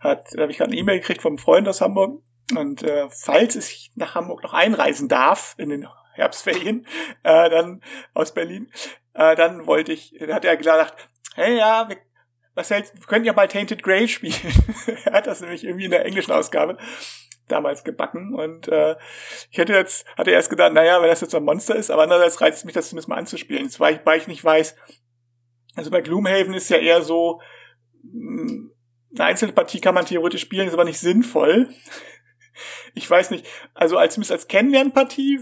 Speaker 5: hat, habe ich gerade eine E-Mail gekriegt vom Freund aus Hamburg. Und äh, falls ich nach Hamburg noch einreisen darf in den Herbstferien, äh, dann aus Berlin, äh, dann wollte ich, dann hat er gedacht, hey ja, wir, was hältst, wir können ja mal Tainted Grail spielen. er hat das nämlich irgendwie in der englischen Ausgabe damals gebacken und äh, ich hätte jetzt, hatte erst gedacht, naja, wenn das jetzt so ein Monster ist, aber andererseits reizt mich das zumindest mal anzuspielen. Jetzt, weil ich, weil ich nicht weiß, also bei Gloomhaven ist ja eher so, hm, eine einzelne Partie kann man theoretisch spielen, ist aber nicht sinnvoll. Ich weiß nicht, also als als Kennenlernpartie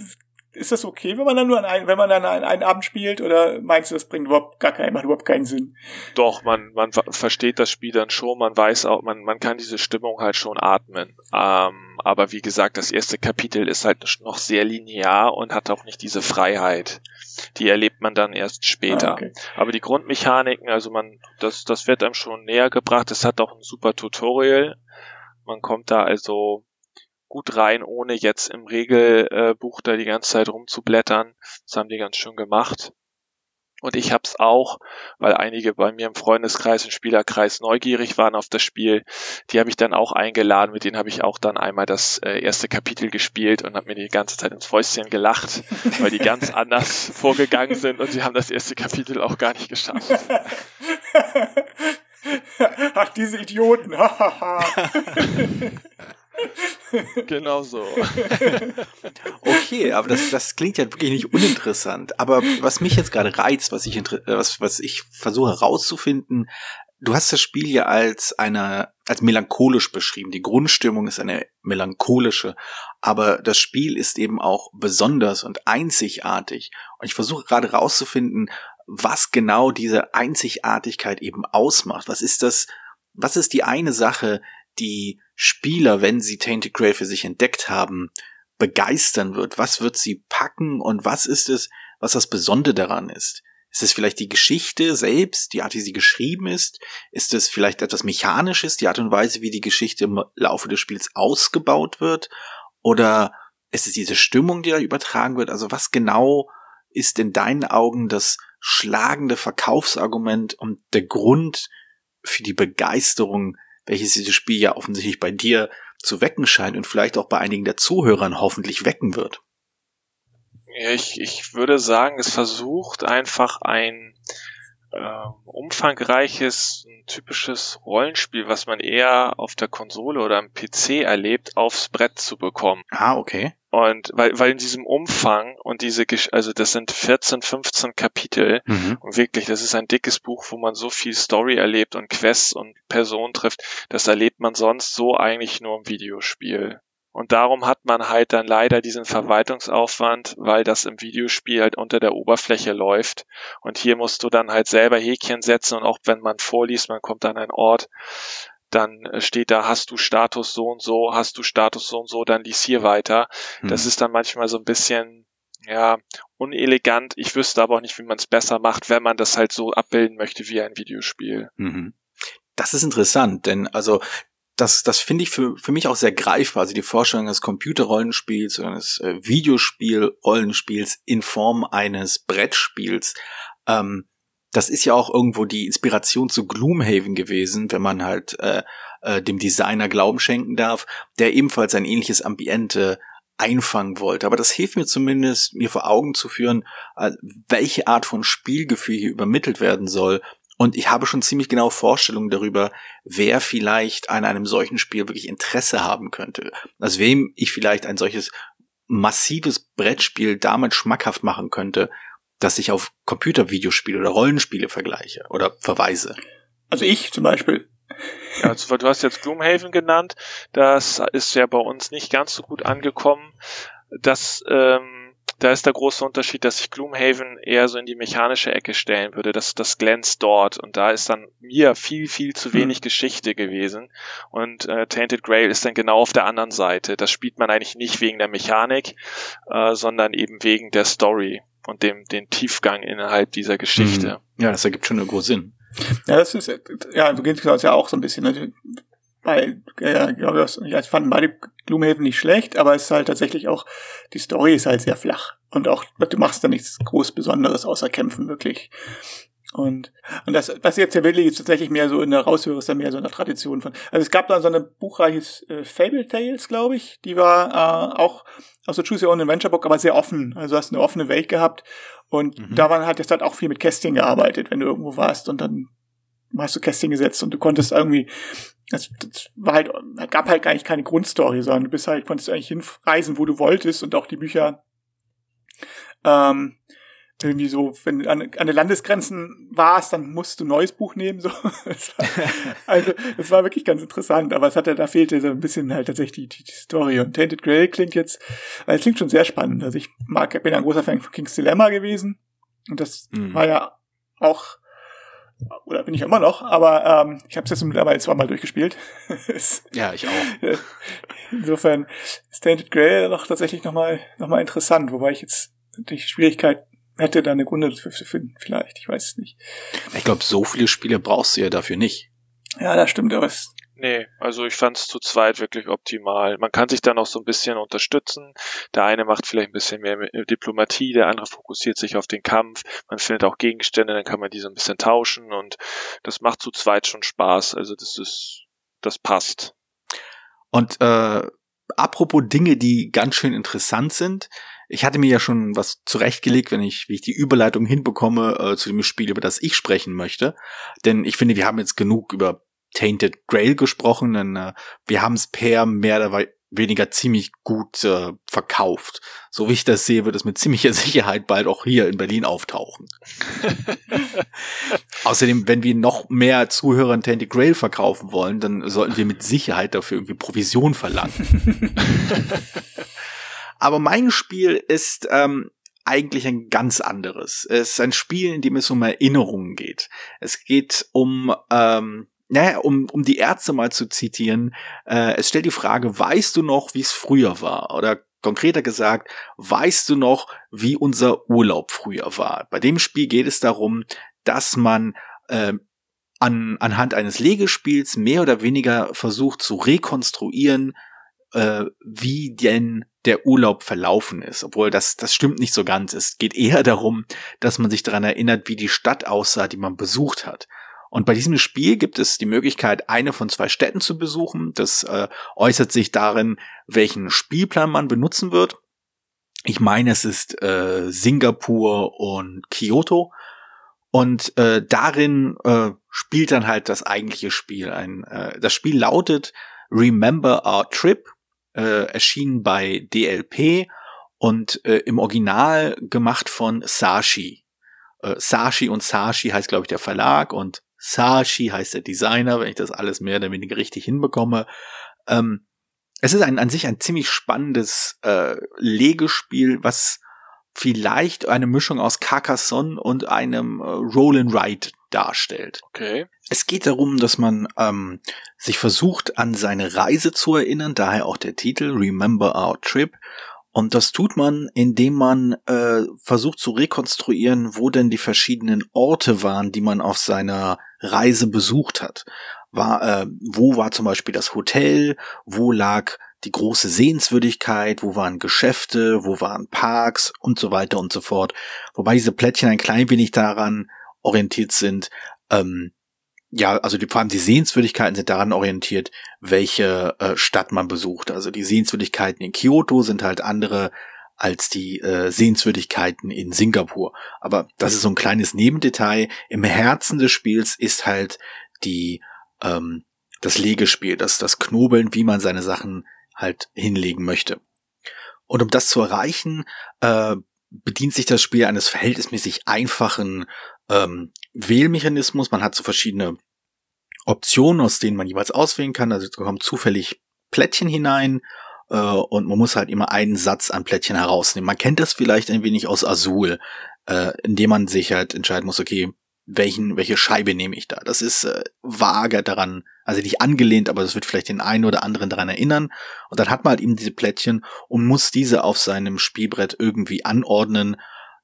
Speaker 5: ist das okay, wenn man dann nur an einen, wenn man dann einen, einen Abend spielt, oder meinst du, das bringt überhaupt gar keinen, macht überhaupt keinen Sinn?
Speaker 4: Doch, man, man versteht das Spiel dann schon, man weiß auch, man, man kann diese Stimmung halt schon atmen. Ähm, aber wie gesagt, das erste Kapitel ist halt noch sehr linear und hat auch nicht diese Freiheit. Die erlebt man dann erst später. Ah, okay. Aber die Grundmechaniken, also man, das, das wird einem schon näher gebracht. Es hat auch ein super Tutorial. Man kommt da also gut rein, ohne jetzt im Regelbuch da die ganze Zeit rumzublättern. Das haben die ganz schön gemacht. Und ich habe es auch, weil einige bei mir im Freundeskreis und Spielerkreis neugierig waren auf das Spiel. Die habe ich dann auch eingeladen. Mit denen habe ich auch dann einmal das äh, erste Kapitel gespielt und habe mir die ganze Zeit ins Fäustchen gelacht, weil die ganz anders vorgegangen sind und sie haben das erste Kapitel auch gar nicht geschafft.
Speaker 5: Ach, diese Idioten.
Speaker 4: genau so.
Speaker 3: Okay, aber das, das klingt ja wirklich nicht uninteressant. Aber was mich jetzt gerade reizt, was ich, was, was ich versuche herauszufinden, du hast das Spiel ja als eine, als melancholisch beschrieben. Die Grundstimmung ist eine melancholische, aber das Spiel ist eben auch besonders und einzigartig. Und ich versuche gerade herauszufinden, was genau diese Einzigartigkeit eben ausmacht. Was ist das, was ist die eine Sache, die Spieler, wenn sie Tainted Grail für sich entdeckt haben, begeistern wird? Was wird sie packen und was ist es, was das Besondere daran ist? Ist es vielleicht die Geschichte selbst, die Art, wie sie geschrieben ist? Ist es vielleicht etwas Mechanisches, die Art und Weise, wie die Geschichte im Laufe des Spiels ausgebaut wird? Oder ist es diese Stimmung, die da übertragen wird? Also was genau ist in deinen Augen das schlagende Verkaufsargument und der Grund für die Begeisterung welches dieses Spiel ja offensichtlich bei dir zu wecken scheint und vielleicht auch bei einigen der Zuhörern hoffentlich wecken wird.
Speaker 4: Ja, ich, ich würde sagen, es versucht einfach ein äh, umfangreiches, ein typisches Rollenspiel, was man eher auf der Konsole oder am PC erlebt, aufs Brett zu bekommen.
Speaker 3: Ah, okay.
Speaker 4: Und weil, weil in diesem Umfang und diese, also das sind 14, 15 Kapitel mhm. und wirklich, das ist ein dickes Buch, wo man so viel Story erlebt und Quests und Personen trifft, das erlebt man sonst so eigentlich nur im Videospiel. Und darum hat man halt dann leider diesen Verwaltungsaufwand, weil das im Videospiel halt unter der Oberfläche läuft. Und hier musst du dann halt selber Häkchen setzen und auch wenn man vorliest, man kommt an einen Ort, dann steht da, hast du Status so und so, hast du Status so und so, dann lies hier weiter. Hm. Das ist dann manchmal so ein bisschen, ja, unelegant. Ich wüsste aber auch nicht, wie man es besser macht, wenn man das halt so abbilden möchte wie ein Videospiel. Mhm.
Speaker 3: Das ist interessant, denn also das, das finde ich für, für mich auch sehr greifbar. Also die Vorstellung des Computerrollenspiels oder des äh, Videospiel-Rollenspiels in Form eines Brettspiels. Ähm, das ist ja auch irgendwo die Inspiration zu Gloomhaven gewesen, wenn man halt äh, äh, dem Designer Glauben schenken darf, der ebenfalls ein ähnliches Ambiente einfangen wollte. Aber das hilft mir zumindest, mir vor Augen zu führen, äh, welche Art von Spielgefühl hier übermittelt werden soll und ich habe schon ziemlich genaue Vorstellungen darüber, wer vielleicht an einem solchen Spiel wirklich Interesse haben könnte. Also wem ich vielleicht ein solches massives Brettspiel damit schmackhaft machen könnte, dass ich auf Computervideospiele oder Rollenspiele vergleiche oder verweise.
Speaker 5: Also ich zum Beispiel.
Speaker 4: Ja, also du hast jetzt Gloomhaven genannt. Das ist ja bei uns nicht ganz so gut angekommen. Das ähm, da ist der große Unterschied, dass ich Gloomhaven eher so in die mechanische Ecke stellen würde. Das, das glänzt dort und da ist dann mir viel, viel zu wenig hm. Geschichte gewesen. Und äh, Tainted Grail ist dann genau auf der anderen Seite. Das spielt man eigentlich nicht wegen der Mechanik, äh, sondern eben wegen der Story und dem den Tiefgang innerhalb dieser Geschichte. Hm.
Speaker 3: Ja, das ergibt schon irgendwo Sinn.
Speaker 5: Ja, das ist ja, so geht es ja auch so ein bisschen. Ne? Weil, ja, ja, ich fand beide Gloomhaven nicht schlecht, aber es ist halt tatsächlich auch, die Story ist halt sehr flach. Und auch, du machst da nichts groß Besonderes außer kämpfen, wirklich. Und, und das, was jetzt ja wirklich ist tatsächlich mehr so in der raushöre, ist dann mehr so eine Tradition von. Also es gab da so eine Buchreihe, äh, Fable Tales, glaube ich, die war äh, auch aus der Choose Your Own Adventure Book, aber sehr offen. Also du hast eine offene Welt gehabt und mhm. da waren halt jetzt halt auch viel mit Casting gearbeitet, wenn du irgendwo warst und dann hast du Casting gesetzt und du konntest irgendwie das, das war halt, gab halt gar nicht keine Grundstory, sondern du bist halt, konntest eigentlich hinreisen, wo du wolltest und auch die Bücher ähm, irgendwie so, wenn du an, an den Landesgrenzen warst, dann musst du ein neues Buch nehmen. So. War, also es war wirklich ganz interessant, aber es hatte, da fehlte so ein bisschen halt tatsächlich die, die Story. Und Tainted Grail klingt jetzt, also es klingt schon sehr spannend. Also ich mag, bin ein großer Fan von King's Dilemma gewesen. Und das mhm. war ja auch oder bin ich immer noch, aber ähm, ich habe es jetzt mittlerweile zweimal durchgespielt.
Speaker 3: ja, ich auch.
Speaker 5: Insofern ist Tainted Grail doch tatsächlich nochmal noch mal interessant, wobei ich jetzt die Schwierigkeit hätte, da eine Gründe dafür zu finden, vielleicht, ich weiß es nicht.
Speaker 3: Ich glaube, so viele Spiele brauchst du ja dafür nicht.
Speaker 5: Ja, das stimmt, aber es
Speaker 4: Nee, also ich fand es zu zweit wirklich optimal. Man kann sich da noch so ein bisschen unterstützen. Der eine macht vielleicht ein bisschen mehr Diplomatie, der andere fokussiert sich auf den Kampf. Man findet auch Gegenstände, dann kann man die so ein bisschen tauschen und das macht zu zweit schon Spaß. Also das ist, das passt.
Speaker 3: Und äh, apropos Dinge, die ganz schön interessant sind. Ich hatte mir ja schon was zurechtgelegt, wenn ich, wie ich die Überleitung hinbekomme äh, zu dem Spiel, über das ich sprechen möchte. Denn ich finde, wir haben jetzt genug über Tainted Grail gesprochen, denn äh, wir haben es per mehr oder weniger ziemlich gut äh, verkauft. So wie ich das sehe, wird es mit ziemlicher Sicherheit bald auch hier in Berlin auftauchen. Außerdem, wenn wir noch mehr Zuhörern Tainted Grail verkaufen wollen, dann sollten wir mit Sicherheit dafür irgendwie Provision verlangen. Aber mein Spiel ist ähm, eigentlich ein ganz anderes. Es ist ein Spiel, in dem es um Erinnerungen geht. Es geht um ähm, naja, um, um die Ärzte mal zu zitieren, äh, es stellt die Frage, weißt du noch, wie es früher war? Oder konkreter gesagt, weißt du noch, wie unser Urlaub früher war? Bei dem Spiel geht es darum, dass man äh, an, anhand eines Legespiels mehr oder weniger versucht zu rekonstruieren, äh, wie denn der Urlaub verlaufen ist. Obwohl das, das stimmt nicht so ganz. Es geht eher darum, dass man sich daran erinnert, wie die Stadt aussah, die man besucht hat. Und bei diesem Spiel gibt es die Möglichkeit, eine von zwei Städten zu besuchen. Das äh, äußert sich darin, welchen Spielplan man benutzen wird. Ich meine, es ist äh, Singapur und Kyoto. Und äh, darin äh, spielt dann halt das eigentliche Spiel. Ein, äh, das Spiel lautet Remember Our Trip, äh, erschienen bei DLP und äh, im Original gemacht von Sashi. Äh, Sashi und Sashi heißt, glaube ich, der Verlag und Sashi heißt der Designer, wenn ich das alles mehr oder weniger richtig hinbekomme. Ähm, es ist ein, an sich ein ziemlich spannendes äh, Legespiel, was vielleicht eine Mischung aus Carcassonne und einem äh, Roll and Ride darstellt.
Speaker 4: Okay.
Speaker 3: Es geht darum, dass man ähm, sich versucht, an seine Reise zu erinnern, daher auch der Titel Remember Our Trip. Und das tut man, indem man äh, versucht zu rekonstruieren, wo denn die verschiedenen Orte waren, die man auf seiner Reise besucht hat. War, äh, wo war zum Beispiel das Hotel, wo lag die große Sehenswürdigkeit, wo waren Geschäfte, wo waren Parks und so weiter und so fort. Wobei diese Plättchen ein klein wenig daran orientiert sind, ähm, ja, also die, vor allem die Sehenswürdigkeiten sind daran orientiert, welche äh, Stadt man besucht. Also die Sehenswürdigkeiten in Kyoto sind halt andere als die äh, Sehenswürdigkeiten in Singapur. Aber das ist so ein kleines Nebendetail. Im Herzen des Spiels ist halt die ähm, das Legespiel, das das Knobeln, wie man seine Sachen halt hinlegen möchte. Und um das zu erreichen, äh, bedient sich das Spiel eines verhältnismäßig einfachen ähm, Wählmechanismus. Man hat so verschiedene Optionen, aus denen man jeweils auswählen kann. Also es kommen zufällig Plättchen hinein äh, und man muss halt immer einen Satz an Plättchen herausnehmen. Man kennt das vielleicht ein wenig aus Azul, äh, indem man sich halt entscheiden muss, okay, welchen, welche Scheibe nehme ich da? Das ist äh, vage daran, also nicht angelehnt, aber das wird vielleicht den einen oder anderen daran erinnern. Und dann hat man halt eben diese Plättchen und muss diese auf seinem Spielbrett irgendwie anordnen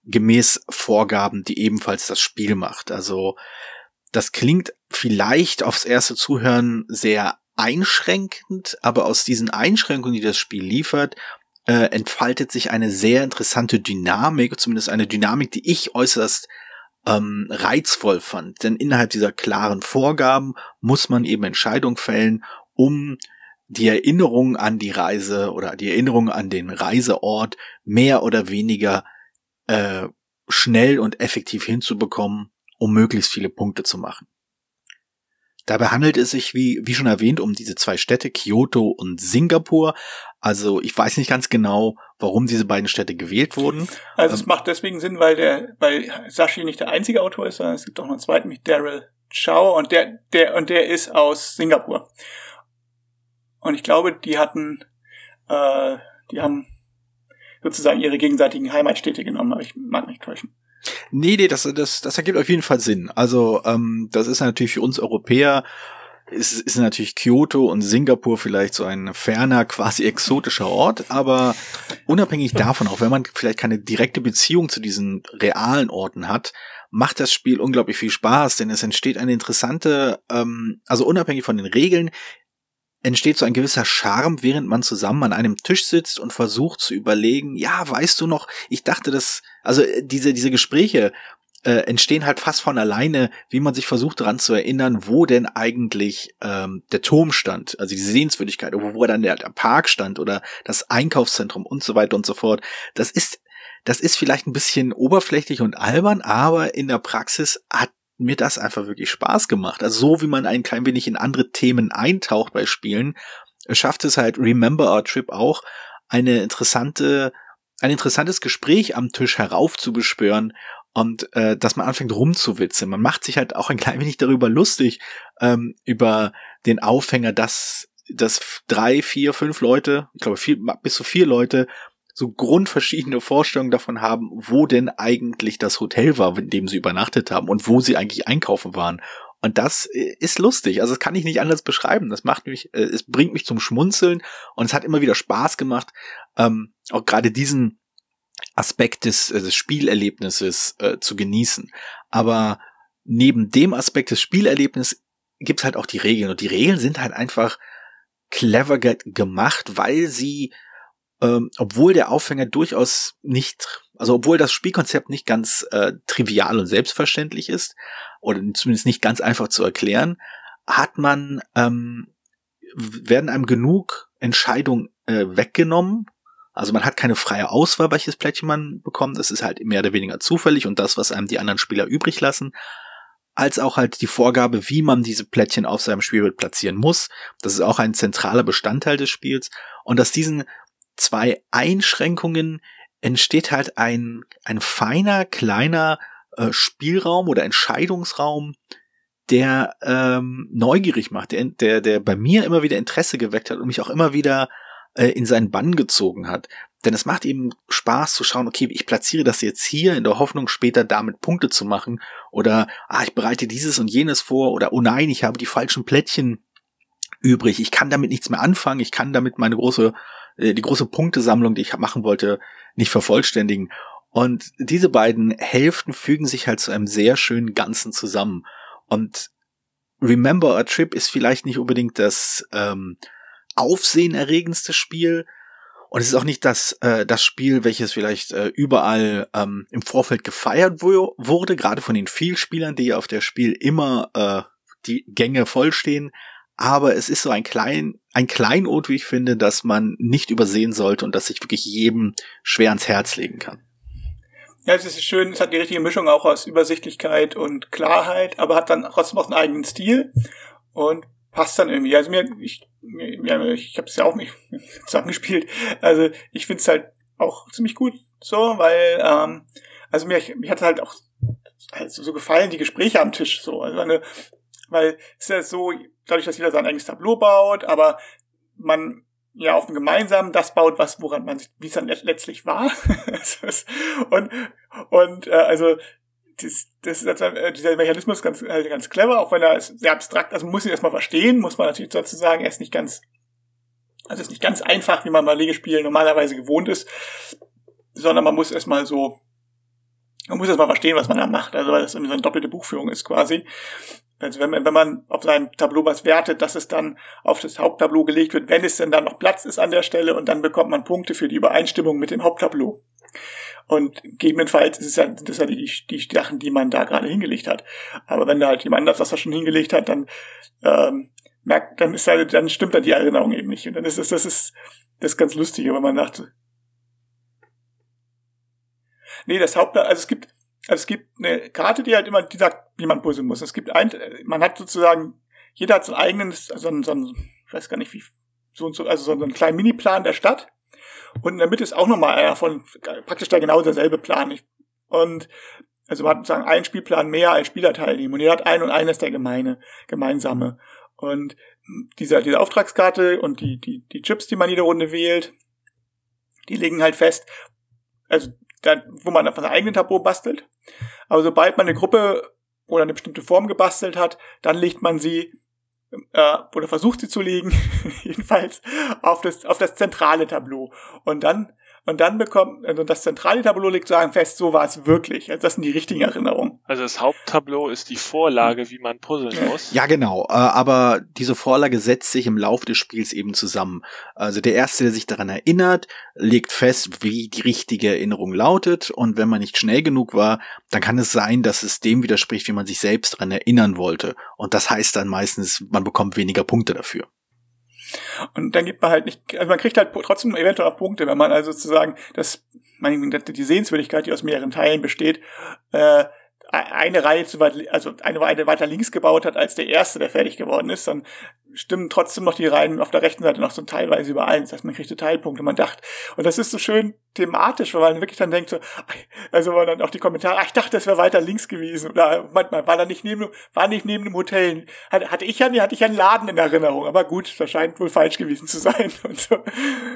Speaker 3: gemäß Vorgaben, die ebenfalls das Spiel macht. Also das klingt vielleicht aufs erste Zuhören sehr einschränkend, aber aus diesen Einschränkungen, die das Spiel liefert, äh, entfaltet sich eine sehr interessante Dynamik, zumindest eine Dynamik, die ich äußerst ähm, reizvoll fand. Denn innerhalb dieser klaren Vorgaben muss man eben Entscheidungen fällen, um die Erinnerung an die Reise oder die Erinnerung an den Reiseort mehr oder weniger äh, schnell und effektiv hinzubekommen, um möglichst viele Punkte zu machen. Dabei handelt es sich, wie, wie schon erwähnt, um diese zwei Städte, Kyoto und Singapur. Also ich weiß nicht ganz genau, warum diese beiden Städte gewählt wurden.
Speaker 5: Also es ähm, macht deswegen Sinn, weil der, weil Sashi nicht der einzige Autor ist, sondern es gibt auch noch einen zweiten mit Daryl Chow und der, der, und der ist aus Singapur. Und ich glaube, die hatten, äh, die haben sozusagen ihre gegenseitigen Heimatstädte genommen, aber ich mag nicht täuschen.
Speaker 3: Nee, nee, das, das, das ergibt auf jeden Fall Sinn. Also, ähm, das ist natürlich für uns Europäer, ist, ist natürlich Kyoto und Singapur vielleicht so ein ferner, quasi exotischer Ort, aber unabhängig davon, auch wenn man vielleicht keine direkte Beziehung zu diesen realen Orten hat, macht das Spiel unglaublich viel Spaß, denn es entsteht eine interessante, ähm, also unabhängig von den Regeln, entsteht so ein gewisser Charme, während man zusammen an einem Tisch sitzt und versucht zu überlegen, ja, weißt du noch, ich dachte, dass, also äh, diese, diese Gespräche äh, entstehen halt fast von alleine, wie man sich versucht daran zu erinnern, wo denn eigentlich ähm, der Turm stand, also diese Sehenswürdigkeit, wo, wo dann der, der Park stand oder das Einkaufszentrum und so weiter und so fort. Das ist, das ist vielleicht ein bisschen oberflächlich und albern, aber in der Praxis hat mir das einfach wirklich Spaß gemacht. Also so wie man ein klein wenig in andere Themen eintaucht bei Spielen, schafft es halt Remember Our Trip auch eine interessante, ein interessantes Gespräch am Tisch heraufzubeschwören und äh, dass man anfängt rumzuwitzen. Man macht sich halt auch ein klein wenig darüber lustig, ähm, über den Aufhänger, dass, dass drei, vier, fünf Leute, ich glaube vier, bis zu vier Leute so grundverschiedene Vorstellungen davon haben, wo denn eigentlich das Hotel war, in dem sie übernachtet haben und wo sie eigentlich einkaufen waren. Und das äh, ist lustig. Also das kann ich nicht anders beschreiben. Das macht mich, äh, es bringt mich zum Schmunzeln und es hat immer wieder Spaß gemacht, ähm, auch gerade diesen Aspekt des, äh, des Spielerlebnisses äh, zu genießen. Aber neben dem Aspekt des Spielerlebnisses gibt's halt auch die Regeln. Und die Regeln sind halt einfach clever ge gemacht, weil sie ähm, obwohl der Aufhänger durchaus nicht, also obwohl das Spielkonzept nicht ganz äh, trivial und selbstverständlich ist, oder zumindest nicht ganz einfach zu erklären, hat man, ähm, werden einem genug Entscheidungen äh, weggenommen. Also man hat keine freie Auswahl, welches Plättchen man bekommt. Es ist halt mehr oder weniger zufällig und das, was einem die anderen Spieler übrig lassen als auch halt die Vorgabe, wie man diese Plättchen auf seinem Spielbild platzieren muss. Das ist auch ein zentraler Bestandteil des Spiels. Und dass diesen zwei Einschränkungen entsteht halt ein, ein feiner, kleiner äh, Spielraum oder Entscheidungsraum, der ähm, neugierig macht, der, der, der bei mir immer wieder Interesse geweckt hat und mich auch immer wieder äh, in seinen Bann gezogen hat. Denn es macht eben Spaß zu schauen, okay, ich platziere das jetzt hier in der Hoffnung, später damit Punkte zu machen. Oder, ah, ich bereite dieses und jenes vor. Oder, oh nein, ich habe die falschen Plättchen übrig. Ich kann damit nichts mehr anfangen. Ich kann damit meine große die große Punktesammlung, die ich machen wollte, nicht vervollständigen. Und diese beiden Hälften fügen sich halt zu einem sehr schönen Ganzen zusammen. Und Remember a Trip ist vielleicht nicht unbedingt das ähm, aufsehenerregendste Spiel. Und es ist auch nicht das, äh, das Spiel, welches vielleicht äh, überall ähm, im Vorfeld gefeiert wo wurde, gerade von den Vielspielern, die auf der Spiel immer äh, die Gänge vollstehen aber es ist so ein klein, ein Kleinod, wie ich finde, dass man nicht übersehen sollte und das sich wirklich jedem schwer ans Herz legen kann.
Speaker 5: Ja, es ist schön, es hat die richtige Mischung auch aus Übersichtlichkeit und Klarheit, aber hat dann trotzdem auch einen eigenen Stil und passt dann irgendwie. Also mir, ich, mir, ich habe es ja auch nicht zusammengespielt. Also ich finde es halt auch ziemlich gut so, weil ähm, also mir, mir hat halt auch also so gefallen die Gespräche am Tisch so. Also eine, weil es ist ja so, dadurch, dass jeder sein eigenes Tableau baut, aber man ja auf dem gemeinsamen das baut, was woran man wie es dann letztlich war. und und äh, also das, das ist äh, dieser Mechanismus ganz halt ganz clever, auch wenn er ist sehr abstrakt, also muss ihn erstmal verstehen, muss man natürlich dazu sagen, er ist nicht ganz also ist nicht ganz einfach, wie man mal Legespiel normalerweise gewohnt ist, sondern man muss erstmal so man muss erstmal verstehen, was man da macht, also weil das irgendwie so eine doppelte Buchführung ist quasi. Also wenn man, wenn man auf seinem Tableau was wertet, dass es dann auf das Haupttableau gelegt wird, wenn es denn dann noch Platz ist an der Stelle und dann bekommt man Punkte für die Übereinstimmung mit dem Haupttableau. Und gegebenenfalls ist es ja, das ja die, die Sachen, die man da gerade hingelegt hat. Aber wenn da halt jemand anders das schon hingelegt hat, dann ähm, merkt, dann ist halt, dann stimmt da die Erinnerung eben nicht. Und dann ist es, das ist das ist ganz lustige, wenn man dachte. Nee, das Haupt, also es gibt, also es gibt eine Karte, die halt immer, die sagt, wie man puzzeln muss. Es gibt ein, man hat sozusagen, jeder hat so einen eigenen, so einen, so einen ich weiß gar nicht wie, so und so, also so einen kleinen Miniplan der Stadt. Und in der Mitte ist auch nochmal einer von, praktisch da genau derselbe Plan. Und, also man hat sozusagen einen Spielplan mehr als Spieler teilnehmen. Und jeder hat einen und einer ist der gemeine, gemeinsame. Und diese, diese Auftragskarte und die, die, die Chips, die man jede Runde wählt, die legen halt fest, also da, wo man auf sein eigenen Tableau bastelt. Aber sobald man eine Gruppe oder eine bestimmte Form gebastelt hat, dann legt man sie äh, oder versucht sie zu legen, jedenfalls auf das auf das zentrale Tableau und dann und dann bekommt also das zentrale Tableau legt sagen fest, so war es wirklich. Also das sind die richtigen Erinnerungen.
Speaker 4: Also das Haupttableau ist die Vorlage, wie man puzzeln muss.
Speaker 3: Ja, genau. Äh, aber diese Vorlage setzt sich im Laufe des Spiels eben zusammen. Also der Erste, der sich daran erinnert, legt fest, wie die richtige Erinnerung lautet. Und wenn man nicht schnell genug war, dann kann es sein, dass es dem widerspricht, wie man sich selbst daran erinnern wollte. Und das heißt dann meistens, man bekommt weniger Punkte dafür.
Speaker 5: Und dann gibt man halt nicht, also man kriegt halt trotzdem eventuell auch Punkte, wenn man also sozusagen das, die Sehenswürdigkeit, die aus mehreren Teilen besteht, äh, eine Reihe zu weit, also eine Reihe weiter links gebaut hat als der erste, der fertig geworden ist, dann stimmen trotzdem noch die Reihen auf der rechten Seite noch so teilweise überein. Das heißt, man kriegt Teilpunkte. Man dachte, und das ist so schön thematisch, weil man wirklich dann denkt so, also man dann auch die Kommentare, ach, ich dachte, das wäre weiter links gewesen. Oder manchmal war da nicht neben, war nicht neben dem Hotel. Hatte ich ja, hatte ich einen Laden in Erinnerung. Aber gut, das scheint wohl falsch gewesen zu sein. Und so.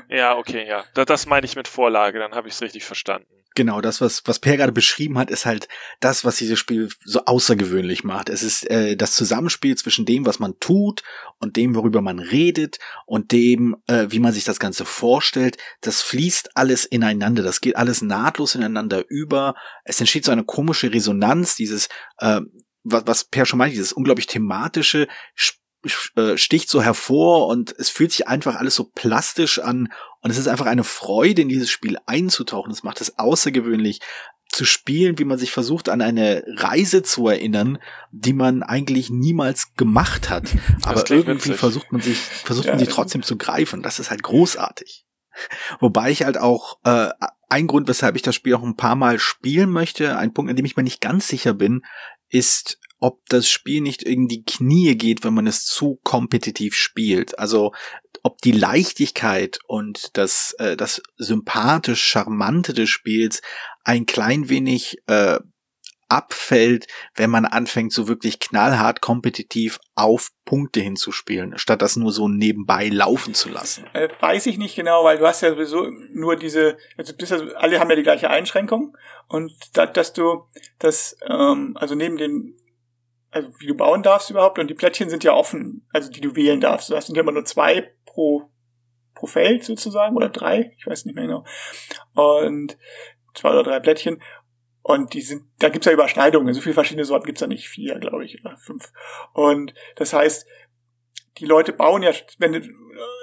Speaker 4: Ja, okay, ja. Das meine ich mit Vorlage, dann habe ich es richtig verstanden.
Speaker 3: Genau, das, was, was Per gerade beschrieben hat, ist halt das, was dieses Spiel so außergewöhnlich macht. Es ist äh, das Zusammenspiel zwischen dem, was man tut und dem, worüber man redet und dem, äh, wie man sich das Ganze vorstellt. Das fließt alles ineinander, das geht alles nahtlos ineinander über. Es entsteht so eine komische Resonanz, dieses, äh, was, was Per schon meinte, dieses unglaublich thematische, äh, sticht so hervor und es fühlt sich einfach alles so plastisch an und es ist einfach eine Freude, in dieses Spiel einzutauchen. Es macht es außergewöhnlich zu spielen, wie man sich versucht, an eine Reise zu erinnern, die man eigentlich niemals gemacht hat. Aber irgendwie witzig. versucht man sich, versucht ja, man sie trotzdem zu greifen. Das ist halt großartig. Wobei ich halt auch, äh, ein Grund, weshalb ich das Spiel auch ein paar Mal spielen möchte, ein Punkt, an dem ich mir nicht ganz sicher bin, ist, ob das Spiel nicht in die Knie geht, wenn man es zu kompetitiv spielt. Also ob die Leichtigkeit und das, äh, das sympathisch Charmante des Spiels ein klein wenig äh, abfällt, wenn man anfängt, so wirklich knallhart kompetitiv auf Punkte hinzuspielen, statt das nur so nebenbei laufen zu lassen.
Speaker 5: Äh, weiß ich nicht genau, weil du hast ja sowieso nur diese, also, alle haben ja die gleiche Einschränkung und da, dass du das, ähm, also neben den also wie du bauen darfst überhaupt und die Plättchen sind ja offen, also die du wählen darfst. Du hast immer nur zwei pro pro Feld sozusagen oder drei, ich weiß nicht mehr genau. Und zwei oder drei Plättchen und die sind, da gibt's ja Überschneidungen. So viele verschiedene Sorten gibt's da nicht. Vier, glaube ich, oder fünf. Und das heißt, die Leute bauen ja, wenn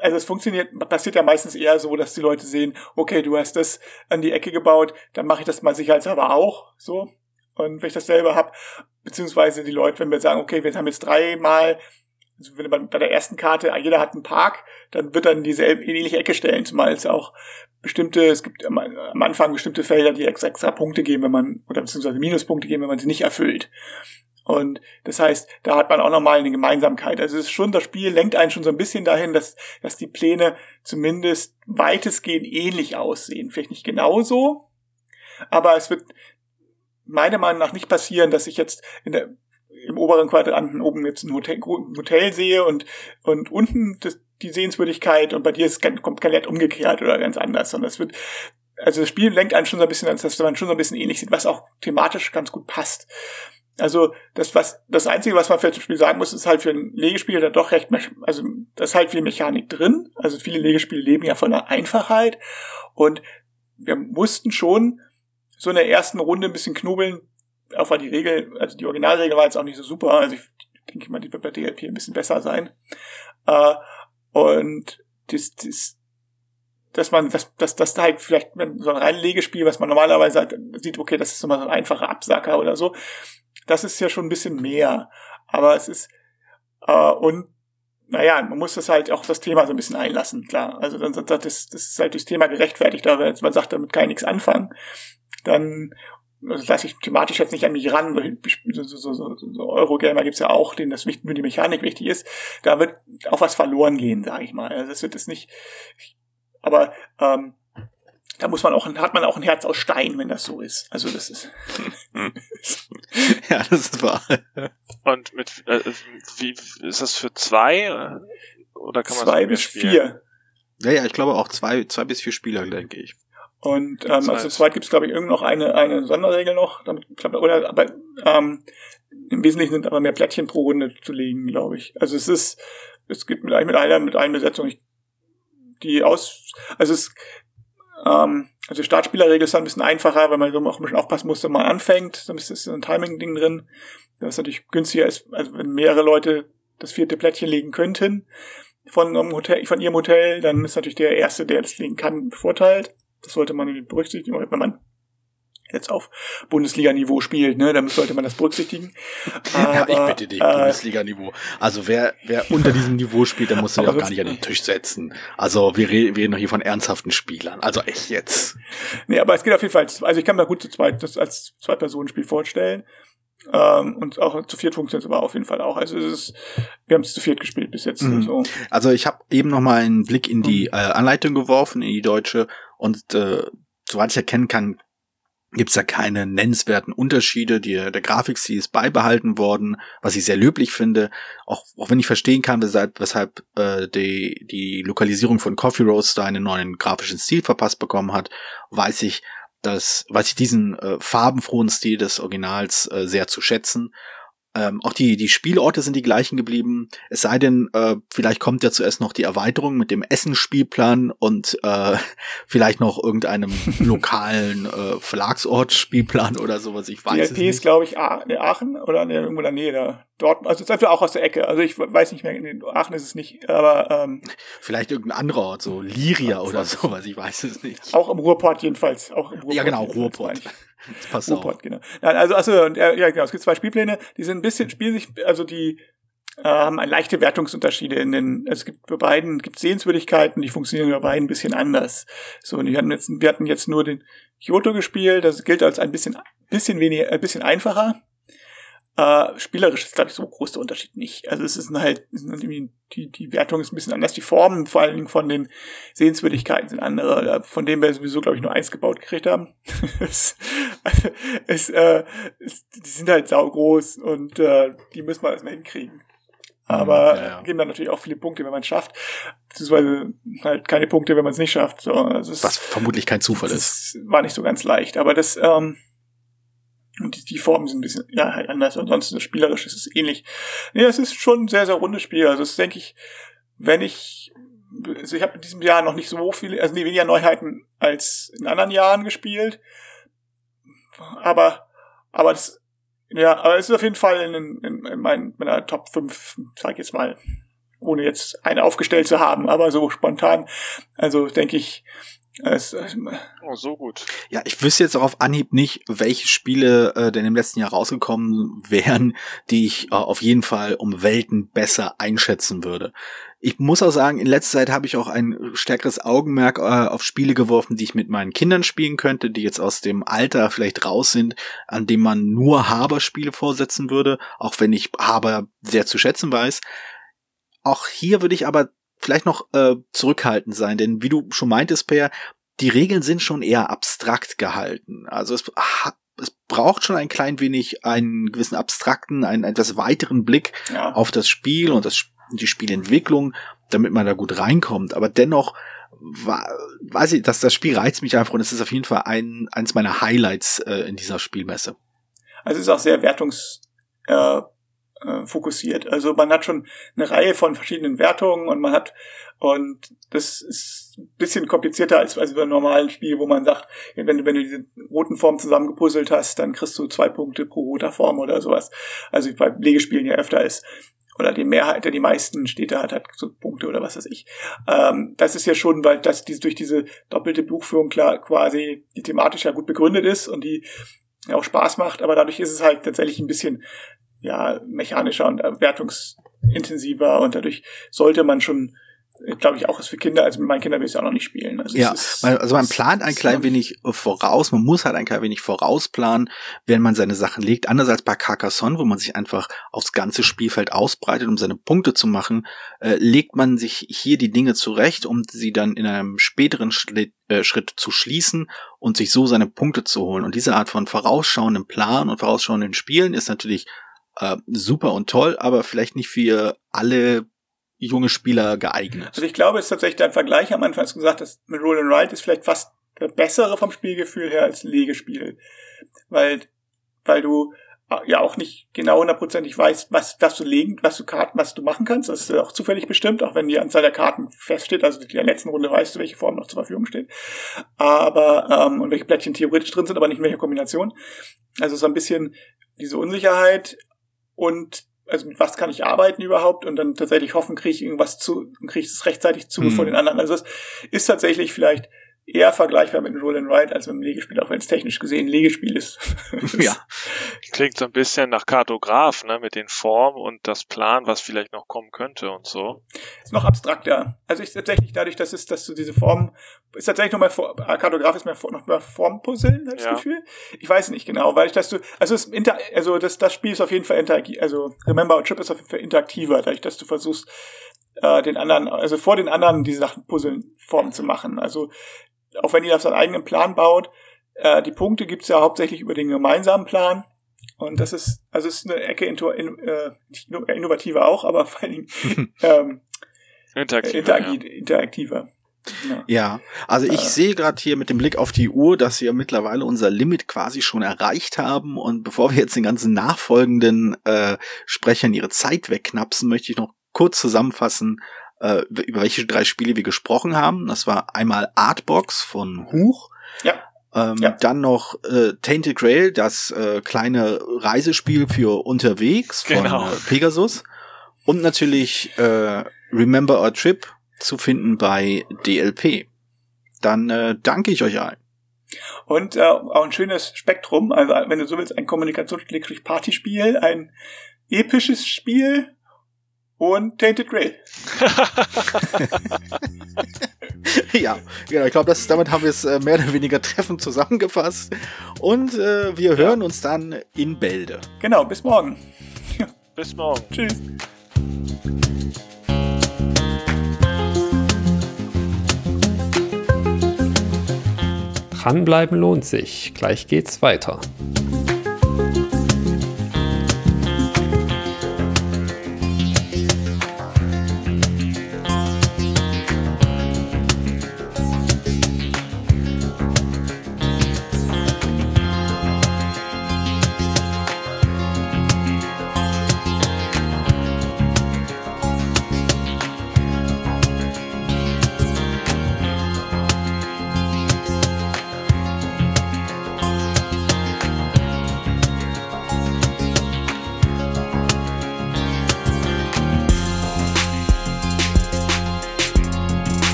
Speaker 5: also es funktioniert, passiert ja meistens eher so, dass die Leute sehen, okay, du hast das an die Ecke gebaut, dann mache ich das mal sicherheitshalber auch, so. Und wenn ich das selber hab, beziehungsweise die Leute, wenn wir sagen, okay, wir haben jetzt dreimal, also wenn man bei der ersten Karte, jeder hat einen Park, dann wird dann dieselbe ähnliche Ecke stellen, zumal es auch bestimmte, es gibt am Anfang bestimmte Felder, die extra Punkte geben, wenn man, oder beziehungsweise Minuspunkte geben, wenn man sie nicht erfüllt. Und das heißt, da hat man auch nochmal eine Gemeinsamkeit. Also es ist schon, das Spiel lenkt einen schon so ein bisschen dahin, dass, dass die Pläne zumindest weitestgehend ähnlich aussehen. Vielleicht nicht genauso, aber es wird meiner Meinung nach nicht passieren, dass ich jetzt in der, im oberen Quadranten oben jetzt ein Hotel, Hotel sehe und, und unten das, die Sehenswürdigkeit und bei dir ist es komplett umgekehrt oder ganz anders, sondern es wird, also das Spiel lenkt einen schon so ein bisschen, dass man schon so ein bisschen ähnlich sieht, was auch thematisch ganz gut passt. Also das was das einzige, was man für das Spiel sagen muss, ist halt für ein Legespiel dann doch recht, also da ist halt viel Mechanik drin. Also viele Legespiele leben ja von der Einfachheit und wir mussten schon so in der ersten Runde ein bisschen knobeln, auch weil die Regel, also die Originalregel war jetzt auch nicht so super. Also ich denke mal, die wird bei DLP ein bisschen besser sein. Äh, und das, das, dass man, dass, dass das halt vielleicht so ein Reinlegespiel, was man normalerweise halt sieht, okay, das ist immer so ein einfacher Absacker oder so, das ist ja schon ein bisschen mehr. Aber es ist, äh, und naja, man muss das halt auch das Thema so ein bisschen einlassen, klar. Also dann das, das ist halt durchs Thema gerechtfertigt, aber man sagt, damit kann ich nichts anfangen, dann also lasse ich thematisch jetzt nicht an mich ran. So, so, so, so Eurogamer gibt's ja auch, denen das nur die Mechanik wichtig ist. Da wird auch was verloren gehen, sage ich mal. Also das wird es nicht. Aber ähm, da muss man auch, hat man auch ein Herz aus Stein, wenn das so ist. Also das ist.
Speaker 3: ja, das ist wahr.
Speaker 4: Und mit äh, wie ist das für zwei oder kann man
Speaker 5: zwei bis spielen? vier?
Speaker 3: Ja, ja, ich glaube auch zwei, zwei bis vier Spieler, denke ich.
Speaker 5: Und ähm, also zu zweit gibt es, glaube ich, irgend noch eine, eine Sonderregel noch. Damit, glaub, oder aber ähm, im Wesentlichen sind aber mehr Plättchen pro Runde zu legen, glaube ich. Also es ist, es gibt mit, mit einer mit einer Besetzung, die aus, also es Ähm, also Startspielerregel ist dann ein bisschen einfacher, weil man so auch ein bisschen aufpassen muss, wenn man anfängt. Dann ist so ein Timing-Ding drin. Das natürlich günstiger ist, also wenn mehrere Leute das vierte Plättchen legen könnten von, einem Hotel, von ihrem Hotel, dann ist natürlich der Erste, der das legen kann, bevorteilt. Das sollte man berücksichtigen, wenn man jetzt auf Bundesliga-Niveau spielt, ne, dann sollte man das berücksichtigen.
Speaker 3: Aber, ja, ich bitte dich, äh, Bundesliga-Niveau. Also wer, wer unter diesem Niveau spielt, der muss sich auch gar nicht an den Tisch setzen. Also wir reden, wir reden doch hier von ernsthaften Spielern. Also echt jetzt.
Speaker 5: Nee, aber es geht auf jeden Fall, also ich kann mir gut zu zweit, das als Zwei-Personen-Spiel vorstellen. Ähm, und auch zu viert funktioniert es aber auf jeden Fall auch. Also es ist, wir haben es zu viert gespielt bis jetzt. Mhm. So.
Speaker 3: Also ich habe eben noch mal einen Blick in die mhm. äh, Anleitung geworfen, in die deutsche. Und äh, soweit ich erkennen kann, gibt es da keine nennenswerten Unterschiede. Die, der Grafikstil ist beibehalten worden, was ich sehr löblich finde. Auch, auch wenn ich verstehen kann, weshalb, weshalb äh, die, die Lokalisierung von Coffee Roaster einen neuen grafischen Stil verpasst bekommen hat, weiß ich, dass, weiß ich diesen äh, farbenfrohen Stil des Originals äh, sehr zu schätzen. Ähm, auch die, die Spielorte sind die gleichen geblieben. Es sei denn, äh, vielleicht kommt ja zuerst noch die Erweiterung mit dem Essenspielplan und äh, vielleicht noch irgendeinem lokalen äh, Verlagsort-Spielplan oder sowas. Ich weiß
Speaker 5: die
Speaker 3: es
Speaker 5: nicht. ist, glaube ich, Aachen oder nee, irgendwo in der Nähe da. Dort, also ist dafür auch aus der Ecke. Also ich weiß nicht mehr, in Aachen ist es nicht, aber ähm,
Speaker 3: vielleicht irgendein anderer Ort, so Liria oder sowas. Ich weiß es nicht.
Speaker 5: Auch im Ruhrport jedenfalls. Auch im
Speaker 3: Ruhrport ja genau, Ruhrport.
Speaker 5: Das passt auch. genau. Nein, also, also, und, äh, ja, genau, es gibt zwei Spielpläne, die sind ein bisschen, spielen sich, also die äh, haben leichte Wertungsunterschiede in den, es gibt bei beiden, gibt Sehenswürdigkeiten, die funktionieren bei beiden ein bisschen anders. So, und wir hatten jetzt, wir hatten jetzt nur den Kyoto gespielt, das gilt als ein bisschen, bisschen weniger, ein bisschen einfacher. Äh, spielerisch ist, glaube ich, so groß der Unterschied nicht. Also es ist halt, die, die Wertung ist ein bisschen anders, die Formen vor allen Dingen von den Sehenswürdigkeiten sind andere, von denen wir sowieso, glaube ich, nur eins gebaut gekriegt haben. es, es, äh, es, die sind halt saugroß und äh, die müssen wir erstmal hinkriegen. Aber ja, ja. geben dann natürlich auch viele Punkte, wenn man es schafft. Beziehungsweise halt keine Punkte, wenn man es nicht schafft. So, also es,
Speaker 3: Was vermutlich kein Zufall ist.
Speaker 5: War nicht so ganz leicht. Aber das, ähm, und die, die Formen sind ein bisschen, ja, halt anders. Ansonsten spielerisch ist es ähnlich. Nee, es ist schon ein sehr, sehr rundes Spiel. Also das denke ich, wenn ich, also ich habe in diesem Jahr noch nicht so viele, also nee, weniger Neuheiten als in anderen Jahren gespielt. Aber, aber das, ja, aber es ist auf jeden Fall in, in, in mein, meiner Top 5, sag ich jetzt mal, ohne jetzt eine aufgestellt zu haben, aber so spontan. Also denke ich, es,
Speaker 4: oh, so gut.
Speaker 3: Ja, ich wüsste jetzt auch auf Anhieb nicht, welche Spiele äh, denn im letzten Jahr rausgekommen wären, die ich äh, auf jeden Fall um Welten besser einschätzen würde. Ich muss auch sagen, in letzter Zeit habe ich auch ein stärkeres Augenmerk äh, auf Spiele geworfen, die ich mit meinen Kindern spielen könnte, die jetzt aus dem Alter vielleicht raus sind, an dem man nur Haber-Spiele vorsetzen würde, auch wenn ich Haber sehr zu schätzen weiß. Auch hier würde ich aber vielleicht noch äh, zurückhaltend sein, denn wie du schon meintest, Per, die Regeln sind schon eher abstrakt gehalten. Also es, es braucht schon ein klein wenig einen gewissen abstrakten, einen etwas weiteren Blick ja. auf das Spiel und das, die Spielentwicklung, damit man da gut reinkommt. Aber dennoch weiß ich, dass das Spiel reizt mich einfach und es ist auf jeden Fall ein, eins meiner Highlights äh, in dieser Spielmesse.
Speaker 5: Also es ist auch sehr wertungs äh, äh, fokussiert. Also man hat schon eine Reihe von verschiedenen Wertungen und man hat und das ist ein bisschen komplizierter als, als bei einem normalen Spiel, wo man sagt, wenn, wenn du diese roten Formen zusammengepuzzelt hast, dann kriegst du zwei Punkte pro roter Form oder sowas. Also bei Legespielen ja öfter ist. Oder die Mehrheit, der die meisten Städte hat, hat so Punkte oder was weiß ich. Ähm, das ist ja schon, weil das die, durch diese doppelte Buchführung klar quasi die thematisch ja gut begründet ist und die auch Spaß macht, aber dadurch ist es halt tatsächlich ein bisschen ja, mechanischer und wertungsintensiver und dadurch sollte man schon glaube ich auch ist für Kinder, also mit meinen Kindern will ich es auch noch nicht spielen.
Speaker 3: Also ja, ist, also man plant ein klein wenig voraus, man muss halt ein klein wenig vorausplanen, wenn man seine Sachen legt. Anders als bei Carcassonne, wo man sich einfach aufs ganze Spielfeld ausbreitet, um seine Punkte zu machen, äh, legt man sich hier die Dinge zurecht, um sie dann in einem späteren Schritt, äh, Schritt zu schließen und sich so seine Punkte zu holen. Und diese Art von vorausschauendem Plan und vorausschauenden Spielen ist natürlich äh, super und toll, aber vielleicht nicht für alle junge Spieler geeignet.
Speaker 5: Also ich glaube, es ist tatsächlich dein Vergleich am Anfang, hast du gesagt, dass mit Roll and Ride ist vielleicht fast der bessere vom Spielgefühl her als ein Legespiel. Weil, weil du ja auch nicht genau hundertprozentig weißt, was, was du legen, was du Karten, was du machen kannst. Das ist auch zufällig bestimmt, auch wenn die Anzahl der Karten feststeht. Also in der letzten Runde weißt du, welche Form noch zur Verfügung steht. Aber, ähm, und welche Plättchen theoretisch drin sind, aber nicht in welcher Kombination. Also so ein bisschen diese Unsicherheit und also mit was kann ich arbeiten überhaupt und dann tatsächlich hoffen, kriege ich irgendwas zu, kriege ich es rechtzeitig zu mhm. von den anderen. Also es ist tatsächlich vielleicht eher vergleichbar mit einem Roll and Ride als mit einem Legespiel, auch wenn es technisch gesehen ein Legespiel ist.
Speaker 4: ja. Klingt so ein bisschen nach Kartograf, ne, mit den Formen und das Plan, was vielleicht noch kommen könnte und so.
Speaker 5: Ist noch abstrakter. Also ich tatsächlich dadurch, dass es, dass du diese Formen, ist tatsächlich noch mal Kartograf ist mehr noch mehr Formpuzzeln, habe ich ja. das Gefühl. Ich weiß nicht genau, weil ich, dass du, also es inter, also das, das Spiel ist auf jeden Fall interaktiv, also Remember a Trip ist auf jeden Fall interaktiver, dadurch, dass du versuchst, äh, den anderen, also vor den anderen die Sachen Puzzeln Formen zu machen. Also auch wenn ihr auf seinen eigenen Plan baut, äh, die Punkte gibt's ja hauptsächlich über den gemeinsamen Plan. Und das ist, also es ist eine Ecke intu, in, äh, innovativer auch, aber vor allen Dingen ähm,
Speaker 4: interaktiver.
Speaker 5: Interagi ja. interaktiver.
Speaker 3: Ja. ja, also ich äh, sehe gerade hier mit dem Blick auf die Uhr, dass wir mittlerweile unser Limit quasi schon erreicht haben. Und bevor wir jetzt den ganzen nachfolgenden äh, Sprechern ihre Zeit wegknapsen, möchte ich noch kurz zusammenfassen, äh, über welche drei Spiele wir gesprochen haben. Das war einmal Artbox von Huch.
Speaker 5: Ja.
Speaker 3: Ähm, ja. Dann noch äh, Tainted Grail, das äh, kleine Reisespiel für unterwegs von genau. äh, Pegasus. Und natürlich äh, Remember Our Trip zu finden bei DLP. Dann äh, danke ich euch allen.
Speaker 5: Und äh, auch ein schönes Spektrum, also wenn du so willst, ein Kommunikations-Partyspiel, ein episches Spiel, und Tainted Grail.
Speaker 3: ja, genau. Ich glaube, damit haben wir es äh, mehr oder weniger treffend zusammengefasst. Und äh, wir hören ja. uns dann in Bälde.
Speaker 5: Genau, bis morgen.
Speaker 4: bis morgen.
Speaker 5: Tschüss.
Speaker 2: Dranbleiben lohnt sich. Gleich geht's weiter.